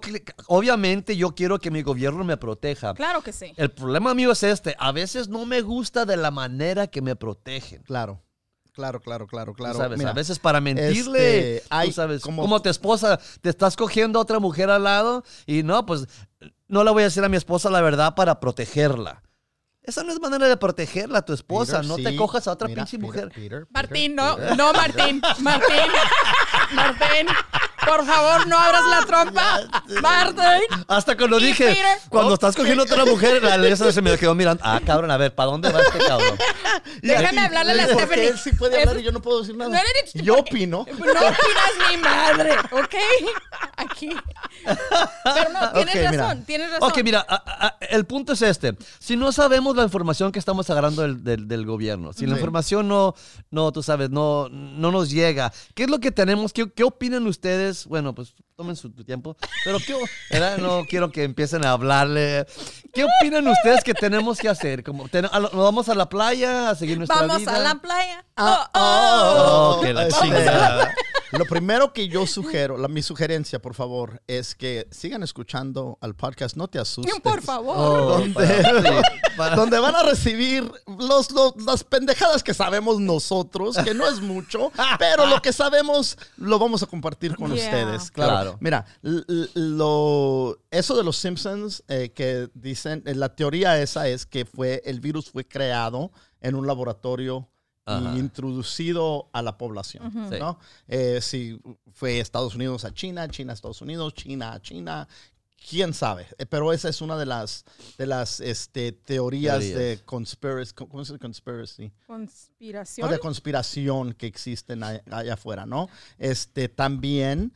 obviamente yo quiero que mi gobierno me proteja. Claro que sí. El problema mío es este, a veces no me gusta de la manera que me protegen. Claro, claro, claro, claro, Tú claro. sabes, Mira, a veces para mentirle, este, hay tú sabes, como- como, tu esposa, te estás cogiendo a otra mujer al lado y no, pues no le voy a decir a mi esposa la verdad para protegerla. Esa no es manera de protegerla a tu esposa, Peter, no sí. te cojas a otra Mira, pinche Peter, mujer. Peter, Peter, Martín, no, Peter. no, Martín, Martín, Martín, por favor, no abras la trompa, Martín. Hasta cuando Y dije, Peter. cuando estás cogiendo a otra mujer, la Lisa se me quedó mirando. Ah, cabrón, a ver, ¿para dónde va este cabrón? Déjame hablarle a la Stephanie. él sí puede hablar y yo no puedo decir nada. No eres- yo opino. No opinas mi madre, ¿ok? Aquí. Pero no, tienes mira. razón, tienes razón. Ok, mira, a- a- el punto es este. Si no sabemos la información que estamos agarrando del, del- del gobierno, si la información no, no, tú sabes, no, no nos llega, ¿qué es lo que tenemos? ¿Qué, qué opinan ustedes? Bueno, pues tomen su tiempo, pero ¿qué, ¿verdad? no quiero que empiecen a hablarle. ¿Qué opinan ustedes que tenemos que hacer? Como, ten- a lo- ¿Nos vamos a la playa a seguir nuestra Vamos vida? a la playa. Ah, Oh, oh. Oh, que la chingada. Lo primero que yo sugiero, la, mi sugerencia, por favor, es que sigan escuchando al podcast. No te asustes. Por favor. Oh, donde van a recibir los, los- las pendejadas que sabemos nosotros, que no es mucho, pero lo que sabemos lo vamos a compartir con Yeah. ustedes. Claro. Claro. Mira, lo, eso de los Simpsons eh, que dicen, eh, la teoría esa es que fue el virus fue creado en un laboratorio Ajá. y introducido a la población. ¿no? Eh, si fue Estados Unidos a China, China a Estados Unidos, China a China, quién sabe. Eh, Pero esa es una de las de las este, teorías, Teorías. de conspiracy, ¿cómo se dice conspiracy? Conspiración. O de conspiración que existen allá, allá afuera, ¿no? Este también,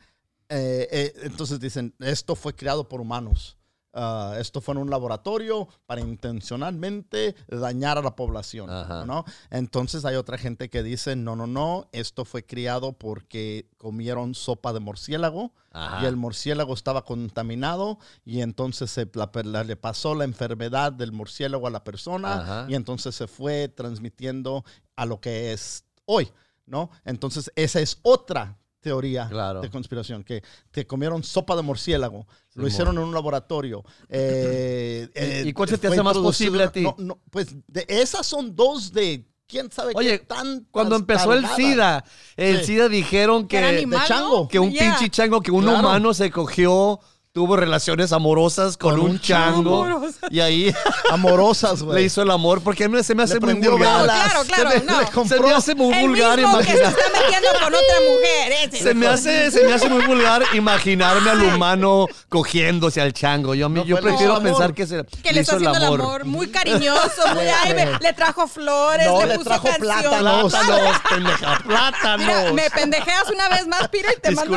eh, eh, entonces dicen, esto fue creado por humanos. Ah, esto fue en un laboratorio para intencionalmente dañar a la población, Ajá. ¿no? Entonces hay otra gente que dice, no, no, no, esto fue criado porque comieron sopa de murciélago Ajá. y el murciélago estaba contaminado y entonces se la- la- le pasó la enfermedad del murciélago a la persona Ajá. y entonces se fue transmitiendo a lo que es hoy, ¿no? Entonces esa es otra teoría Claro. de conspiración, que, que comieron sopa de murciélago, lo hicieron en un laboratorio. eh, eh, ¿Y cuál se te hace más posible a ti? No, no, pues de esas son dos de quién sabe Oye, qué tan Cuando empezó el SIDA, el Sí. SIDA dijeron Que animal, de chango, ¿no? que un Yeah. pinche chango, que un Claro. humano se cogió, tuvo relaciones amorosas con, Con un, un chango. Amorosas. Y ahí amorosas, güey. le hizo el amor, porque a mí se me hace Le muy vulgar. Claro, claro, se me, no. le compró- se me hace muy El vulgar mismo que se está metiendo con otra mujer. ese. Se me, hace, se me hace muy vulgar imaginarme al humano cogiéndose al chango. Yo, No yo prefiero pensar que se que le está hizo haciendo el amor. Muy cariñoso, muy Le- ay, me- le- trajo flores, No, le, le puso trajo canciones. plátanos. Plátanos, pendeja, Mira, plátanos. me pendejeas una vez más, Peter, y te mando.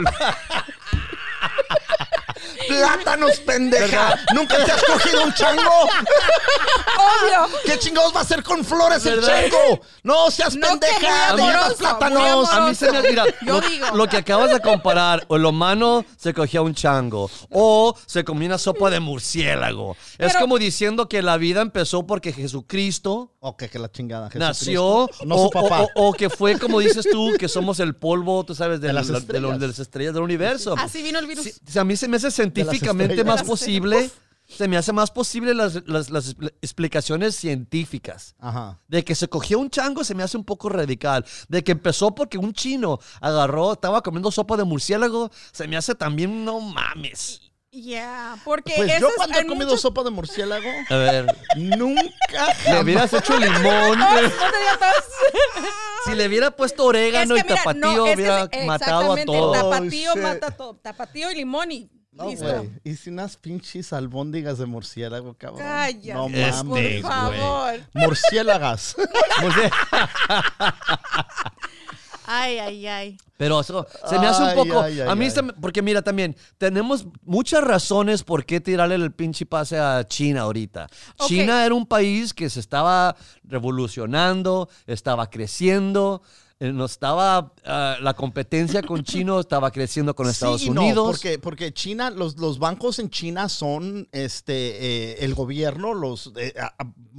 ¡Plátanos, pendeja! ¿Verdad? ¿Nunca te has cogido un chango? Obvio. ¿Qué chingados va a hacer con flores el chango? No seas No, pendeja, de llevas amoroso, plátanos. A mí se me mira, Yo lo, digo. lo que acabas de comparar, o el humano se cogía un chango, o se comía una sopa de murciélago. es como diciendo que la vida empezó porque Jesucristo Ok, que la chingada. nació. No o, su papá. o- o- o que fue como dices tú, que somos el polvo, tú sabes, de, De las la- de lo- estrellas. de las estrellas del universo. Así vino el virus. A mí se me hace científicamente más posible, se me hace más posible las, las- las expl- explicaciones científicas. Ajá. De que se cogió un chango se me hace un poco radical. De que empezó porque un chino agarró, estaba comiendo sopa de murciélago, se me hace también, no mames. Yeah, porque Pues eso yo es- cuando he comido muchos- sopa de murciélago, A ver, nunca le hubieras hecho limón. Si le hubiera puesto orégano Es que y mira, tapatío, no, hubiera matado a exactamente, todos. Tapatío Oh, shit. mata todo. Tapatío y limón y No, güey. Y si unas pinches albóndigas de murciélago, cabrón. Calla, No Este, mames. por favor. Murciélagas. Murci- Ay, ay, ay. Pero eso se me hace un poco. ay, ay, a mí, ay. se me- porque mira, también tenemos muchas razones por qué tirarle el pinche pase a China ahorita. China era un país que se estaba revolucionando, estaba creciendo. Eh, no estaba, ah, la competencia con chino estaba creciendo con Sí Estados no, Unidos. porque, porque China, los, los bancos en China son, este, eh, el gobierno los eh,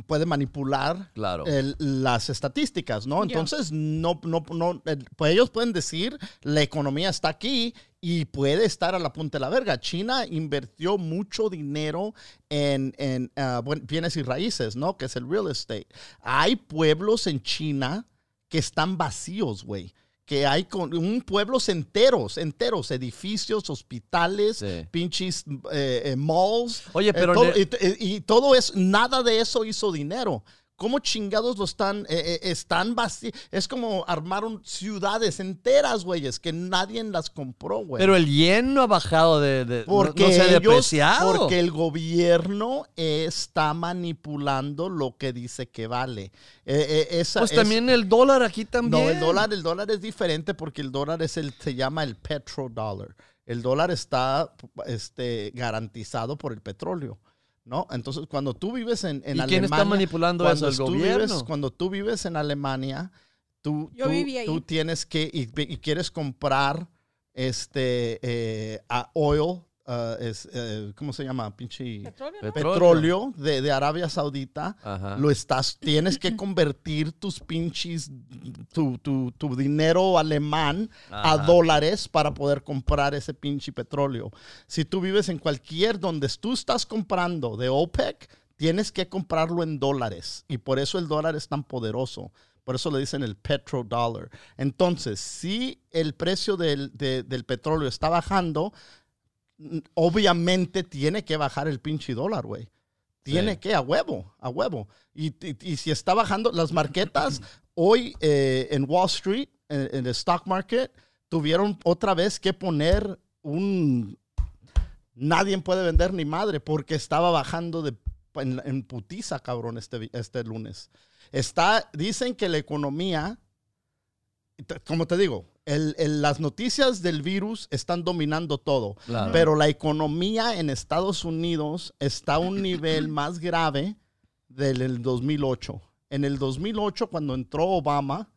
puede manipular Claro. el- las estadísticas, ¿no? Entonces, no, no, no, el- pues ellos pueden decir, la economía está aquí y puede estar a la punta de la verga. China invirtió mucho dinero en, en buen- bienes y raíces, ¿no? Que es el real estate. Hay pueblos en China que están vacíos, güey. Que hay con un pueblos enteros, enteros, edificios, hospitales, Sí. pinches eh, eh, malls. Oye, eh, pero todo- y, y todo eso, nada de eso hizo dinero. ¿Cómo chingados lo están, eh, eh, están vacíos? Es como armaron ciudades enteras, güeyes, que nadie las compró, güey. Pero el yen no ha bajado de, de- no- Porque no, se ha depreciado. Porque el gobierno está manipulando lo que dice que vale. Eh, eh, esa pues es- también el dólar aquí también. no, el dólar, el dólar es diferente porque el dólar es el, se llama el petrodólar. El dólar está este, garantizado por el petróleo. ¿No? Entonces, cuando tú vives en, en ¿Y Alemania. quién está manipulando cuando eso? ¿El tú gobierno? vives- cuando tú vives en Alemania, tú, Yo tú, viví ahí. tú tienes que. Y, y quieres comprar este eh, a oil. Ah, es, eh, ¿Cómo se llama? Pinche Petróleo, ¿no? Petróleo. petróleo de, de Arabia Saudita, Ajá. lo estás, tienes que convertir tus pinches, tu, tu- tu dinero alemán a dólares para poder comprar ese pinche petróleo. Si tú vives en cualquier donde tú estás comprando de OPEC, tienes que comprarlo en dólares y por eso el dólar es tan poderoso. Por eso le dicen el petrodollar. Entonces, si el precio del, de- del petróleo está bajando, obviamente tiene que bajar el pinche dólar, güey. Tiene Sí. que, a huevo, a huevo. Y, y- y si está bajando las marquetas, hoy eh, en Wall Street, en, en el stock market, tuvieron otra vez que poner un... Nadie puede vender ni madre porque estaba bajando de, en, en putiza, cabrón, este, este lunes. Está, dicen que la economía, como te digo, el- el- las noticias del virus están dominando todo. Claro. Pero la economía en Estados Unidos está a un nivel más grave del del 2008. En el 2008, cuando entró Obama,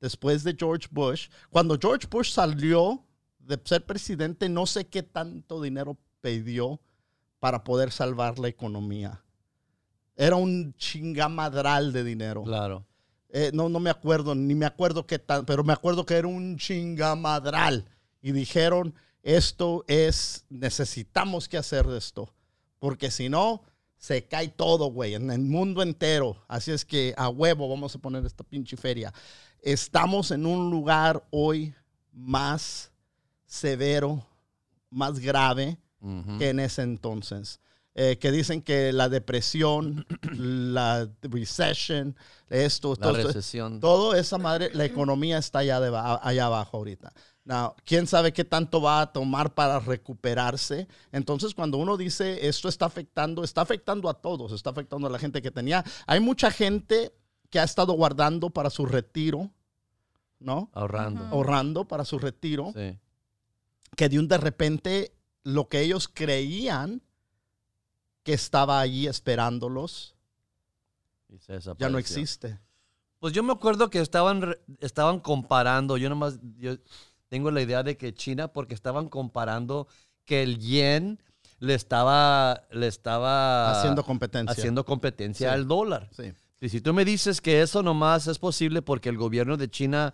después de George Bush, cuando George Bush salió de ser presidente, no sé qué tanto dinero pidió para poder salvar la economía. Era un chingamadral de dinero. Claro. Eh, no, no me acuerdo, ni me acuerdo qué tal, pero me acuerdo que era un chingamadral. Y dijeron, esto es, necesitamos que hacer esto, porque si no, se cae todo, güey, en el mundo entero. Así es que a huevo vamos a poner esta pinche feria. Estamos en un lugar hoy más severo, más grave que en ese entonces. Eh, que dicen que la depresión, la recession, esto, La todo, recesión. todo esa madre, la economía está allá, de, allá abajo ahorita. Now, quién sabe qué tanto va a tomar para recuperarse. Entonces, cuando uno dice esto está afectando, está afectando a todos, está afectando a la gente que tenía. Hay mucha gente que ha estado guardando para su retiro, ¿no? Ahorrando. Ujú. Ahorrando para su retiro Sí. que de un de repente lo que ellos creían que estaba allí esperándolos Y se ya no existe. Pues yo me acuerdo que estaban, estaban comparando, yo nomás yo tengo la idea de que China, porque estaban comparando que el yen le estaba, le estaba haciendo competencia. haciendo competencia Sí. al dólar. Sí. Y si tú me dices que eso nomás es posible porque el gobierno de China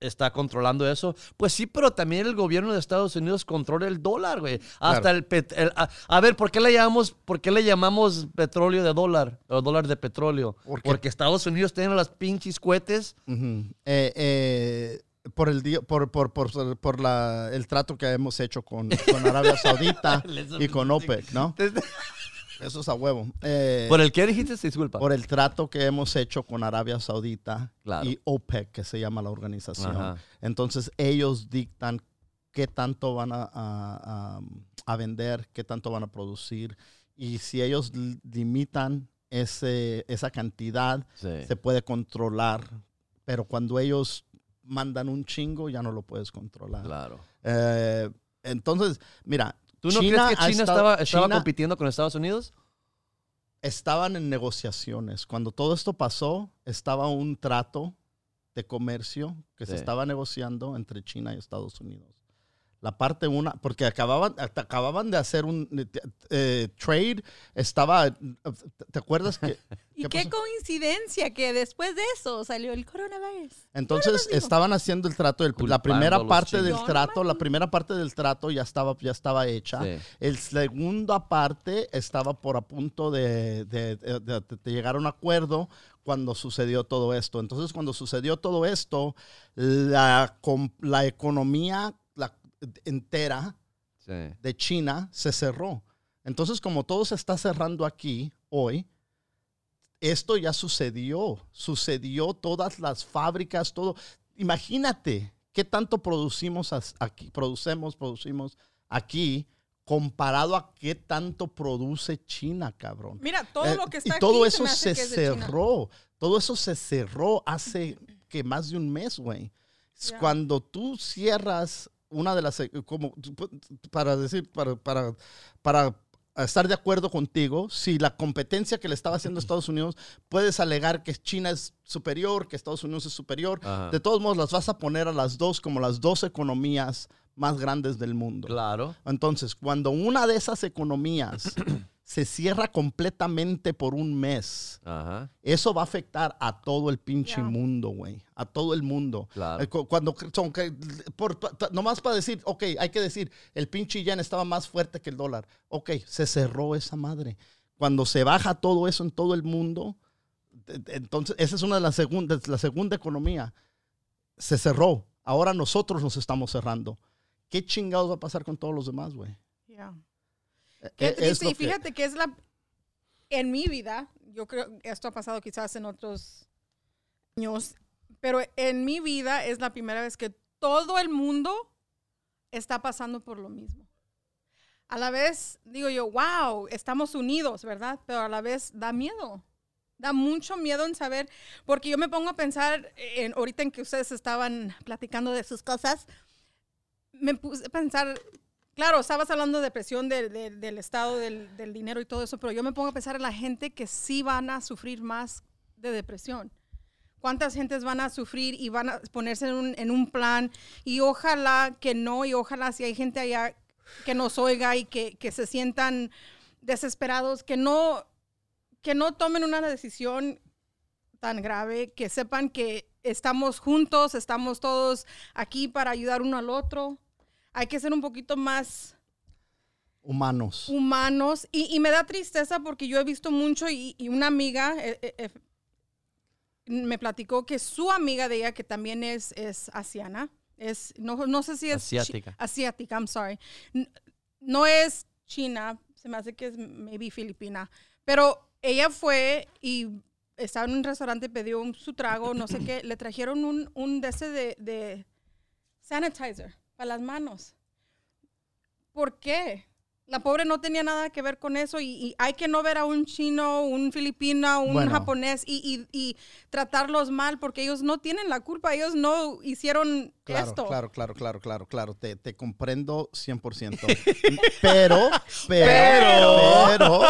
está controlando eso, pues sí, pero también el gobierno de Estados Unidos controla el dólar, güey. Hasta Claro. el, pet- el- a, a ver, ¿por qué le llamamos, por qué le llamamos petróleo de dólar o dólar de petróleo? Porque Estados Unidos tiene las pinches cohetes. Eh, eh, por el por, por, por, por la, el trato que hemos hecho con, con Arabia Saudita y con OPEC, ¿no? Eso es a huevo. Eh, ¿Por el qué dijiste? Disculpa. por el trato que hemos hecho con Arabia Saudita Claro. y OPEC, que se llama la organización. Ajá. Entonces ellos dictan qué tanto van a, a- vender, qué tanto van a producir. Y si ellos li- limitan ese, esa cantidad, Sí. se puede controlar. Pero cuando ellos mandan un chingo, ya no lo puedes controlar. Claro. Eh, entonces, mira, ¿Tú no China crees que China estaba, estaba China- compitiendo con Estados Unidos? estaban en negociaciones. Cuando todo esto pasó, estaba un trato de comercio que se estaba negociando entre China y Estados Unidos. La parte una, porque acababan, acababan de hacer un eh, trade, estaba, ¿te acuerdas que? Y ¿Qué qué, coincidencia que después de eso salió el coronavirus. Entonces estaban haciendo el trato, el- la primera parte del trato, la primera parte del trato ya estaba, ya estaba hecha. Sí. El segunda parte estaba por a punto de, de- de- de- de llegar a un acuerdo cuando sucedió todo esto. Entonces, cuando sucedió todo esto, la, la economía la, entera Sí. de China se cerró. Entonces, como todo se está cerrando aquí hoy, esto ya sucedió. Sucedió todas las fábricas, todo. Imagínate qué tanto producimos aquí, producemos, producimos aquí comparado a qué tanto produce China, cabrón. Mira, todo Eh, lo que está y todo aquí eso se cerró. Todo eso se cerró hace que más de un mes, güey. Cuando tú cierras una de las, eh, como para decir, para, para, para estar de acuerdo contigo, si la competencia que le estaba haciendo Estados Unidos, puedes alegar que China es superior, que Estados Unidos es superior. Ajá. De todos modos, las vas a poner a las dos como las dos economías más grandes del mundo. Claro. Entonces, cuando una de esas economías se cierra completamente por un mes, Ajá. eso va a afectar a todo el pinche mundo, güey. A todo el mundo. Claro. Eh, cu- Cuando son, que- por, nomás para decir, ok, hay que decir, el pinche yen estaba más fuerte que el dólar. Ok, se cerró esa madre. Cuando se baja todo eso en todo el mundo, de- de- entonces esa es una de las segundas, la segunda economía. Se cerró. Ahora nosotros nos estamos cerrando. ¿Qué chingados va a pasar con todos los demás, güey? Ya. Qué eh, triste, y que- fíjate que es la. En mi vida, yo creo esto ha pasado quizás en otros años, pero en mi vida es la primera vez que todo el mundo está pasando por lo mismo. A la vez digo yo, wow, estamos unidos, ¿verdad? Pero a la vez da miedo. Da mucho miedo en saber, porque yo me pongo a pensar, en, ahorita en que ustedes estaban platicando de sus cosas, me puse a pensar, claro, estabas hablando de presión del- estado del, dinero y todo eso, pero yo me pongo a pensar en la gente que sí van a sufrir más de depresión. ¿Cuántas gentes van a sufrir y van a ponerse en un, en un plan? Y ojalá que no, y ojalá si hay gente allá que nos oiga y que, que se sientan desesperados, que no, que no tomen una decisión tan grave, que sepan que estamos juntos, estamos todos aquí para ayudar uno al otro. Hay que ser un poquito más Humanos. humanos y, y me da tristeza porque yo he visto mucho y, y una amiga eh, eh, eh, me platicó que su amiga de ella, que también es, es asiana, es, no, no sé si es Asiática. asiática, I'm sorry. No es china, se me hace que es maybe filipina, pero ella fue y estaba en un restaurante, pidió un- su trago, no sé qué, le trajeron un, un de ese de, de sanitizer para las manos. ¿Por qué? La pobre no tenía nada que ver con eso y, y hay que no ver a un chino, un filipino, un Bueno. japonés y, y- y tratarlos mal porque ellos no tienen la culpa, ellos no hicieron Claro, esto. claro, claro, claro, claro, claro. Te, te comprendo 100%. pero, pero, Pero. pero,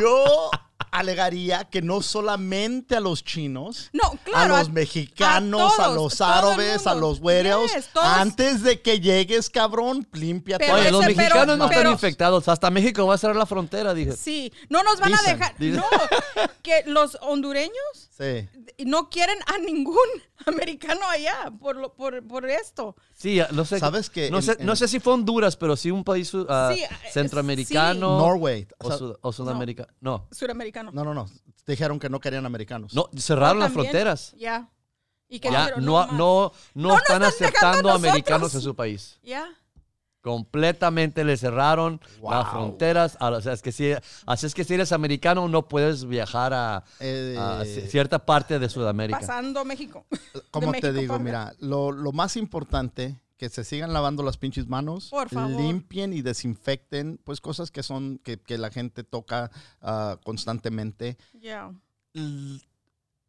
yo alegaría que no solamente a los chinos, No, claro. a los mexicanos, a, todos, los árabes, a los güeros, Yes, antes de que llegues, cabrón, limpia Pero todo. Oye, los ese- pero- mexicanos no están infectados. Hasta México va a cerrar la frontera, dije. Sí, no nos van Dicen, a dejar. dicen. No, que los hondureños Sí. no quieren a ningún americano allá por, lo- por, por esto. Sí, no sé. ¿Sabes que No, en- sé, no sé si fue Honduras, pero sí un país Sí, eh, centroamericano. Norway. O, O sea, sud- o sudamericano. No. No, no, no. Dijeron que no querían americanos. No, cerraron las También, fronteras. Ya. Y que Ya dijeron, no, más. no, no, nos están están dejando aceptando a americanos nosotros. en su país. Ya. Completamente le cerraron las fronteras. Ah, O sea, es que si, así es que si eres americano no puedes viajar a, Eh, a ci- cierta parte de Sudamérica. Pasando México. ¿Cómo de te México digo? para Mira, lo, lo más importante, que se sigan lavando las pinches manos, Por favor. limpien y desinfecten, pues cosas que son, que, que la gente toca ah, constantemente. Ya. L-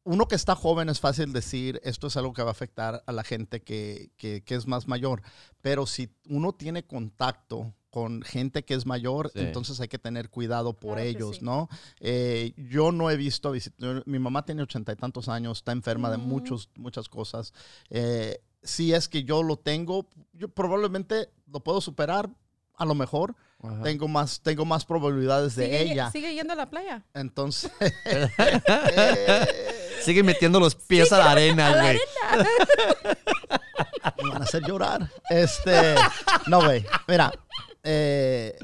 Uno que está joven es fácil decir, esto es algo que va a afectar a la gente que, que- que es más mayor, pero si uno tiene contacto con gente que es mayor, Sí. entonces hay que tener cuidado por Claro ellos, sí. ¿no? Eh, yo no he visto, visit- mi mamá tiene ochenta y tantos años, está enferma de muchos, muchas cosas. Eh, si es que yo lo tengo, yo probablemente lo puedo superar, a lo mejor. Ajá. Tengo más, tengo más probabilidades de Sigue, ella. sigue yendo a la playa. Entonces, Sigue metiendo los pies a la arena, güey. me van a hacer llorar. Este, no, güey. Mira, eh,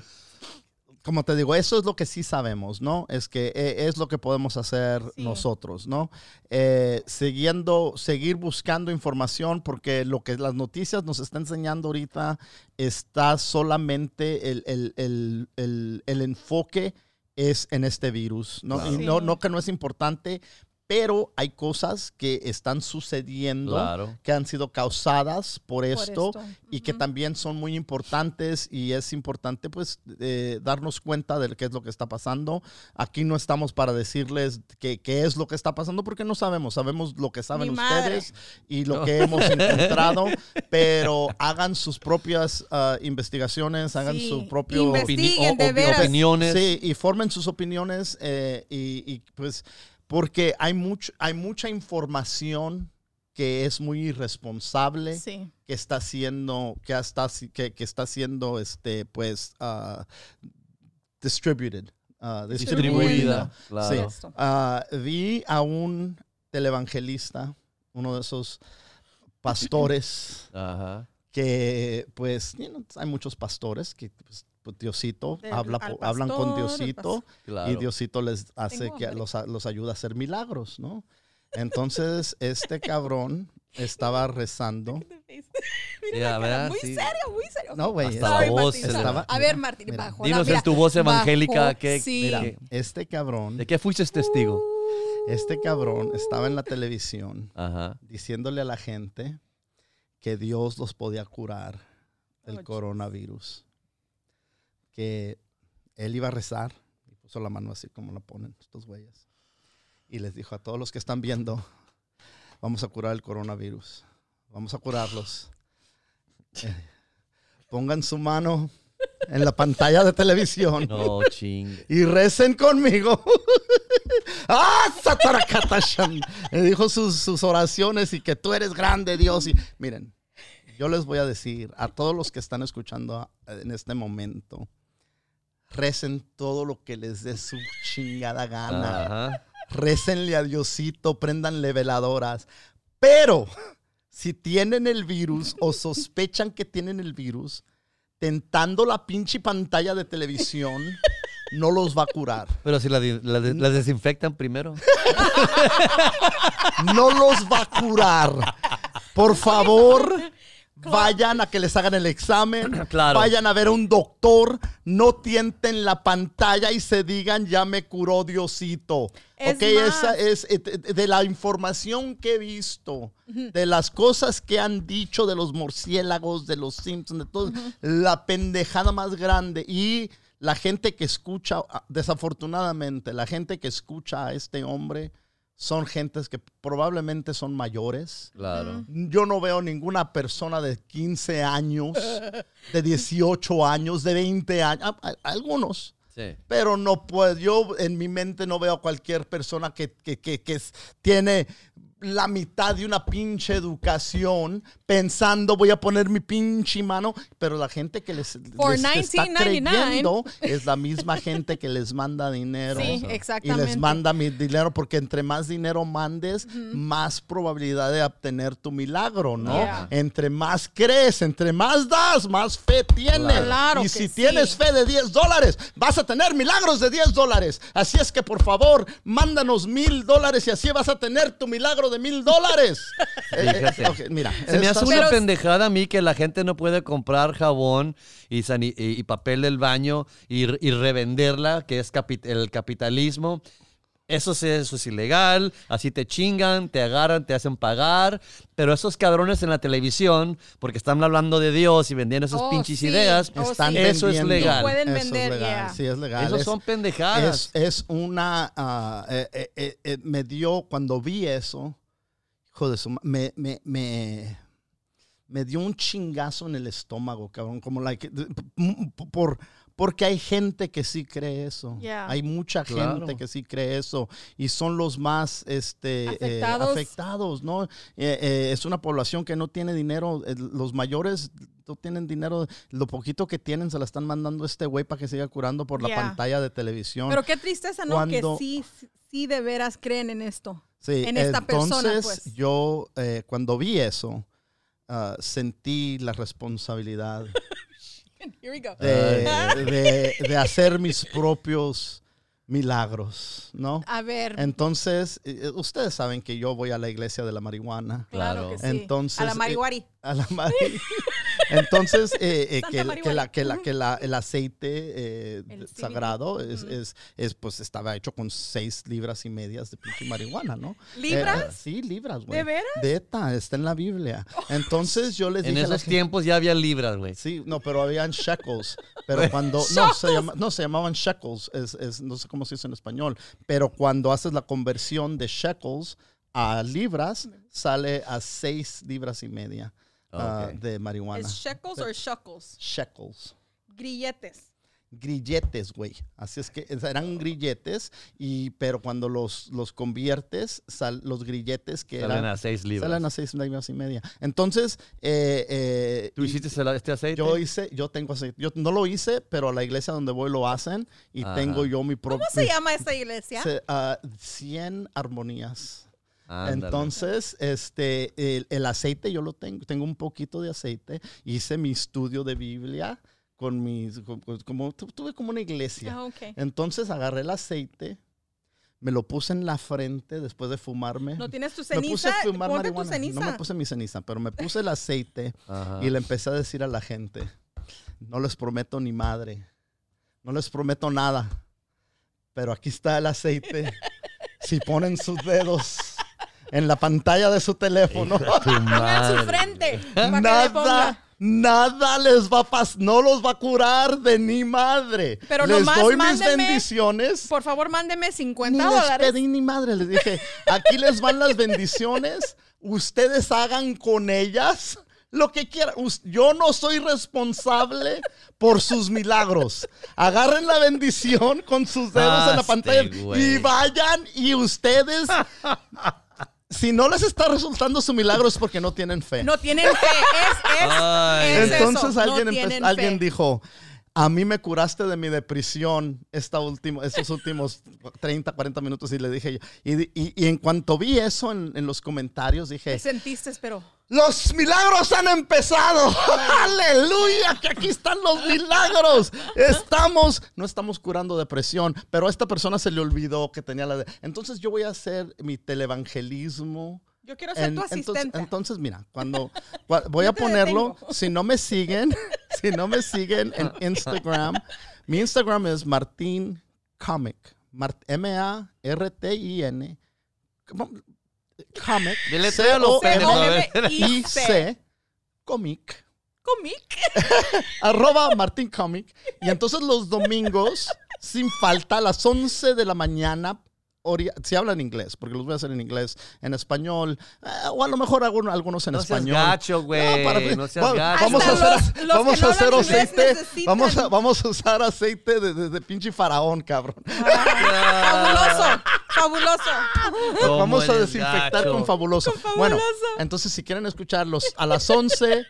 como te digo, eso es lo que sí sabemos, ¿no? Es que eh, es lo que podemos hacer Sí. nosotros, ¿no? Eh, siguiendo, seguir buscando información, porque lo que las noticias nos están enseñando ahorita está solamente el, el- el- el- el enfoque es en este virus, ¿no? Claro. Y no, no que no es importante, pero hay cosas que están sucediendo Claro. que han sido causadas por esto, esto. y que Ujú. también son muy importantes y es importante pues eh, darnos cuenta de qué es lo que está pasando. Aquí no estamos para decirles qué qué es lo que está pasando porque no sabemos, sabemos lo que saben ustedes y lo que hemos encontrado, pero hagan sus propias ah, investigaciones, hagan Sí. su propio... Opini- opiniones. Sí, y formen sus opiniones eh, y, y, pues porque hay, mucho, hay mucha información que es muy irresponsable Sí. que está siendo que está que, que está siendo este pues ah, distributed ah, Distribuida. Sí. Claro. Ah, vi a un televangelista uno de esos pastores Ajá. que pues you know, hay muchos pastores que pues, Diosito Del- habla, hablan con Diosito Claro. y Diosito les hace Tengo que los, los ayuda a hacer milagros, ¿no? Entonces este cabrón estaba rezando. Mira Ya, la cara, ¿verdad? muy Sí. serio, muy serio. No, güey, Sorry, voz. Estaba- A ver, Martín, mira, bajo. Dinos en mira, tu voz evangélica bajo, que- sí. Mira, este cabrón, ¿De qué fuiste testigo? este cabrón estaba en la televisión Ajá. diciéndole a la gente que Dios los podía curar del Oh, coronavirus. Que él iba a rezar y puso la mano así como la ponen estos güeyes. Y les dijo a todos los que están viendo, vamos a curar el coronavirus. Vamos a curarlos. Eh, pongan su mano en la pantalla de televisión No, ching. y recen conmigo. ¡Ah, Satarakatashan! Le dijo sus, sus oraciones y que tú eres grande, Dios. Y miren, yo les voy a decir a todos los que están escuchando en este momento, recen todo lo que les dé su chingada gana. Ajá. Récenle a Diosito, préndanle veladoras. Pero si tienen el virus o sospechan que tienen el virus, tentando la pinche pantalla de televisión, no los va a curar. Pero si la, di- la de- la desinfectan primero. No los va a curar. Por favor, vayan a que les hagan el examen. Claro. Vayan a ver a un doctor. No tienten la pantalla y se digan, ya me curó Diosito. Es ok, más. esa es eh, de- de la información que he visto, de las cosas que han dicho de los murciélagos, de los Simpsons, de todo, la pendejada más grande. Y la gente que escucha, ah, desafortunadamente, la gente que escucha a este hombre son gentes que probablemente son mayores. Claro. Yo no veo ninguna persona de 15 años, de 18 años, de 20 años, algunos. Sí. Pero no puedo, yo en mi mente no veo a cualquier persona que, que, que- que tiene la mitad de una pinche educación pensando voy a poner mi pinche mano, pero la gente que les, está 19.99. creyendo es la misma gente que les manda dinero. Sí, Y exactamente. les manda mi dinero porque entre más dinero mandes, más probabilidad de obtener tu milagro, ¿no? Yeah. Entre más crees, entre más das, más fe tienes. Claro y si sí. tienes fe de 10 dólares, vas a tener milagros de 10 dólares. Así es que por favor, mándanos mil dólares y así vas a tener tu milagro de mil dólares. Eh, eh, mira, Se me hace una Pero- pendejada a mí que la gente no puede comprar jabón y, sani- y- y papel del baño y, y revenderla, que es capi- el capitalismo. Eso, es- eso es ilegal, así te chingan, te agarran, te hacen pagar. Pero esos cabrones en la televisión, porque están hablando de Dios y vendiendo esas Oh, pinches sí. ideas, Oh, están sí. eso es legal. Pueden Eso es vender, legal, yeah. Sí, es legal. Esos Es- son pendejadas. Es, es una. ah, eh, eh, eh, eh, me dio. Cuando vi eso, hijo de su ma- me, me, me, me dio un chingazo en el estómago, cabrón. Como like, por, porque hay gente que sí cree eso. Yeah. Hay mucha Claro. gente que sí cree eso. Y son los más este, eh, Afectados. afectados, ¿no? Eh, eh, es una población que no tiene dinero. eh, los mayores no tienen dinero. Lo poquito que tienen se la están mandando a este güey para que siga curando por la pantalla de televisión. Pero qué tristeza, ¿no? Cuando- Que sí, sí de veras creen en esto. Sí, en esta entonces persona, pues. yo eh, cuando vi eso, ah, sentí la responsabilidad Here we go. de, de- de hacer mis propios milagros, ¿no? A ver, Entonces, eh, ustedes saben que yo voy a la iglesia de la marihuana. claro claro. que sí. Entonces, a la eh, marihuari. A la mari- Entonces, eh, eh, que, la- que, la- que la- el aceite eh, El sagrado es, es, es, pues, estaba hecho con seis libras y medias de pinche marihuana, ¿no? ¿Libras? Eh, sí, libras, güey. ¿De veras? Beta, está en la Biblia. Entonces yo les En dije a la esos gente- tiempos ya había libras, güey. Sí, no, pero habían shekels. Pero cuando. No, se, llama- no, se llamaban shekels. Es, es- no sé cómo se dice en español. Pero cuando haces la conversión de shekels a libras, sale a seis libras y media ah, de marihuana. ¿Es shekels o shekels? Shekels. Grilletes. Grilletes, güey. Así es que eran grilletes, y, pero cuando los, los conviertes, sal- los grilletes que Salen eran. a seis libras. Salen a seis libras y media. Entonces, eh, eh, ¿Tú y- hiciste ese- este aceite? yo hice, yo tengo aceite. Yo no lo hice, pero a la iglesia donde voy lo hacen y Ajá. tengo yo mi propio. ¿Cómo se llama esta iglesia? 100 armonías. Ándale. Entonces, este, el, el aceite yo lo tengo, tengo un poquito de aceite. Hice mi estudio de Biblia con mis, con- con- como, tu- tuve como una iglesia. Ah, ok. Entonces agarré el aceite, me lo puse en la frente después de fumarme. ¿No tienes tu me puse ceniza? a fumar Ponte tu marihuana. ceniza. No me puse mi ceniza, pero me puse el aceite. Ajá. Y le empecé a decir a la gente, no les prometo ni madre, no les prometo nada, pero aquí está el aceite. Si ponen sus dedos en la pantalla de su teléfono, Hijo de tu Ponga en madre, su frente. nada, ponga. Nada les va a pasar, no los va a curar de ni madre. Pero les nomás doy mis mándenme- bendiciones. Por favor, mándeme Ni 50 les dólares. pedí ni madre, les dije, aquí les van las bendiciones, ustedes hagan con ellas lo que quieran. Yo no soy responsable por sus milagros. Agarren la bendición con sus dedos en la pantalla y vayan y ustedes, si no les está resultando su milagro es porque no tienen fe. No tienen fe. Es, es, Ay. es Entonces eso. alguien, no empe- tienen alguien fe. dijo, a mí me curaste de mi depresión esta último, estos últimos 30, 40 minutos y le dije yo. Y, y- y en cuanto vi eso en, en los comentarios ¿Qué dije, sentiste, pero? los milagros han empezado. Aleluya, que aquí están los milagros. Estamos, no estamos curando depresión, pero a esta persona se le olvidó que tenía la... de- Entonces yo voy a hacer mi televangelismo. Yo quiero ser En- tu entonces, asistente. entonces, mira, cuando cua- voy a ponerlo, detengo. si no me siguen, si no me siguen en Instagram, mi Instagram es Martín Comic, Mar- M-A-R-T-I-N. Comic. C-O-M-I-C, Comic, Comic. arroba Martín Comic, y entonces los domingos, sin falta, a las 11 de la mañana, si hablan inglés, porque los voy a hacer en inglés, en español, eh, o a lo mejor algunos, algunos en No seas español. gacho, güey. para- No seas gacho. Vamos a hacer, los- los vamos a hacer aceite. Vamos a, vamos a usar aceite de, de- de pinche faraón, cabrón. Fabuloso. Fabuloso. ¿Cómo Vamos a desinfectar gacho? con fabuloso. Con Fabuloso. Bueno, entonces si quieren escucharlos a las 11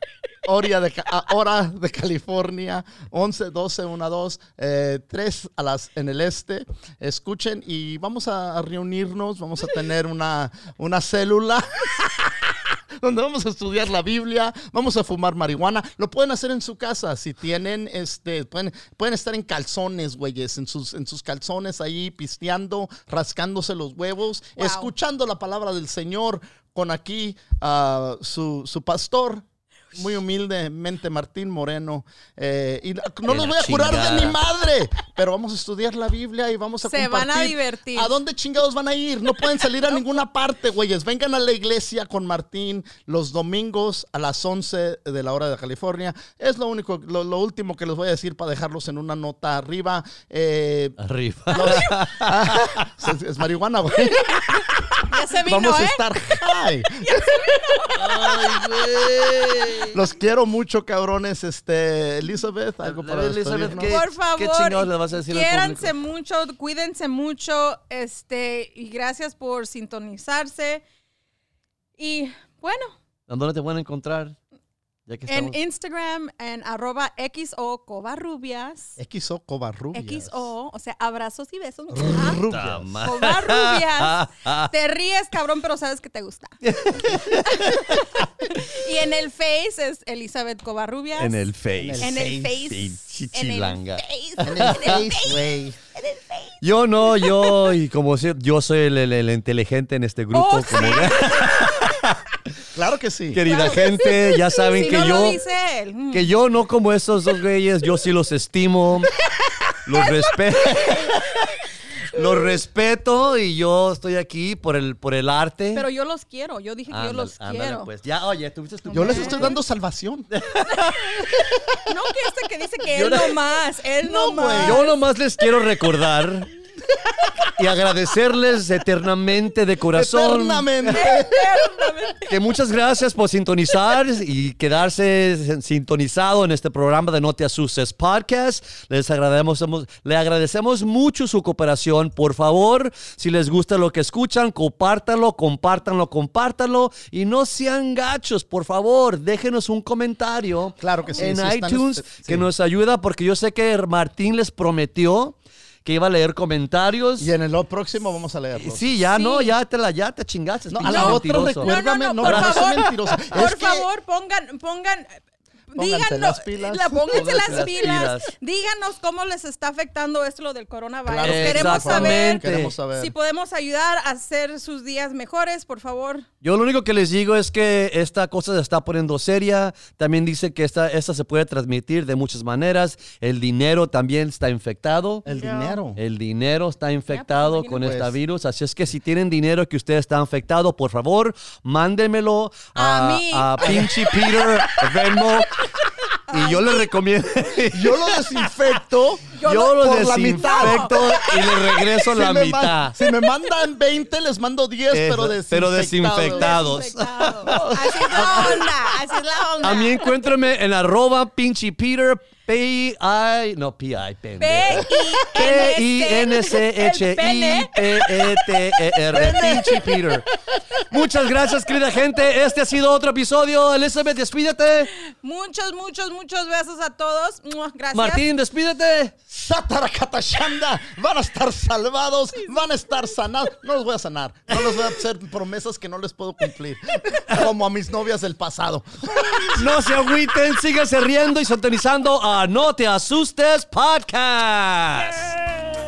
hora de, hora de California, 11, 12, 1, 2, eh, 3 a las, en el este, escuchen y vamos a, a reunirnos, vamos a tener una, una célula. donde vamos a estudiar la Biblia, vamos a fumar marihuana. Lo pueden hacer en su casa. Si tienen, este, pueden, pueden estar en calzones, güeyes, en sus, en sus calzones ahí pisteando, rascándose los huevos, Wow. escuchando la palabra del Señor con aquí ah, su, su pastor. Muy humildemente, Martín Moreno. Eh, y no los voy a curar de mi madre, pero vamos a estudiar la Biblia y vamos a Se van a compartir. divertir. ¿A dónde chingados van a ir? No pueden salir a ninguna parte, güeyes. Vengan a la iglesia con Martín los domingos a las 11 de la hora de California. Es lo único, lo, lo último que les voy a decir para dejarlos en una nota arriba. Eh, Arriba. los- es, es marihuana, güey. Ya Ya se vino, Vamos a ¿eh? estar high. Ay, güey. Los quiero mucho, cabrones. Este, Elizabeth, algo para Elizabeth, Por favor, qué chingados le vas a decir al quiéranse público? mucho, cuídense mucho, este, y gracias por sintonizarse. Y bueno, ¿A ¿Dónde te pueden encontrar? Ya que en. Instagram, en arroba XO Covarrubias. XO Covarrubias. XO, o sea, abrazos y besos. Rubias. Ma- Covarrubias. Te ríes, cabrón, pero sabes que te gusta. y en el Face es Elizabeth Covarrubias. En el Face. En el Face. Sí, En el chichilanga. Face. En el Face, güey. Yo no, yo, y como si, yo soy el, el- el inteligente en este grupo. Oh, como Claro que sí. querida gente, ya saben Si que no yo, lo dice él. mm. que yo no como esos dos güeyes, yo sí los estimo, los respeto. Los respeto y yo estoy aquí por el, por el arte. Pero yo los quiero. Yo dije que yo los ándale, quiero. pues. Ya, oye, tuviste tu Yo les estoy dando salvación. No que este que dice que él no más. Él no, más. Yo nomás les quiero recordar y agradecerles eternamente de corazón Eternamente. que muchas gracias por sintonizar y quedarse sintonizado en este programa de No Te Asustes Podcast. Les agradecemos, le agradecemos mucho su cooperación. Por favor, si les gusta lo que escuchan, compártanlo, compártanlo, compártanlo y no sean gachos, por favor, déjenos un comentario Claro que sí, en están, iTunes este, que nos ayuda porque yo sé que Martín les prometió que iba a leer comentarios. Y en el próximo vamos a leerlos. Sí, ya Sí. no, ya te la, ya te chingaste. No, a la otra mentiroso. recuérdame, No, no, no, no, por favor. mentiroso. Por Es que- favor, pongan, pongan. Pónganse Díganos, las pilas. la- pónganse las, las pilas. pilas. Díganos cómo les está afectando esto lo del coronavirus. Claro Queremos saber Queremos saber. si podemos ayudar a hacer sus días mejores, por favor. Yo lo único que les digo es que esta cosa se está poniendo seria. También dice que esta, esta se puede transmitir de muchas maneras. El dinero también está infectado. El dinero. El dinero está infectado pues, con imagínate. este virus, así es que si tienen dinero que usted está infectado, por favor, mándenmelo a, A mí. a Pinchy Peter Venmo y yo le recomiendo, Yo lo desinfecto. yo, lo- la desinfecto y le regreso Si la mitad. man- si me mandan 20, les mando 10, pero Eso, pero desinfectados. desinfectados. Desinfectado. Así es la onda, así es la onda. A mí encuéntrame en arroba Pinchy Peter P-I, no P-I. P-I-N-C-H-I-P-E-T-E-R. Pinchy Peter. Muchas gracias, querida gente. Este ha sido otro episodio. Elizabeth, despídete. Muchos, muchos, muchos besos a todos. Gracias. Martín, despídete. Satarakatashanda, van a estar salvados, van a estar sanados. No los voy a sanar, no les voy a hacer promesas que no les puedo cumplir, como a mis novias del pasado. No se agüiten, síganse riendo y sintonizando a No Te Asustes podcast. Yay!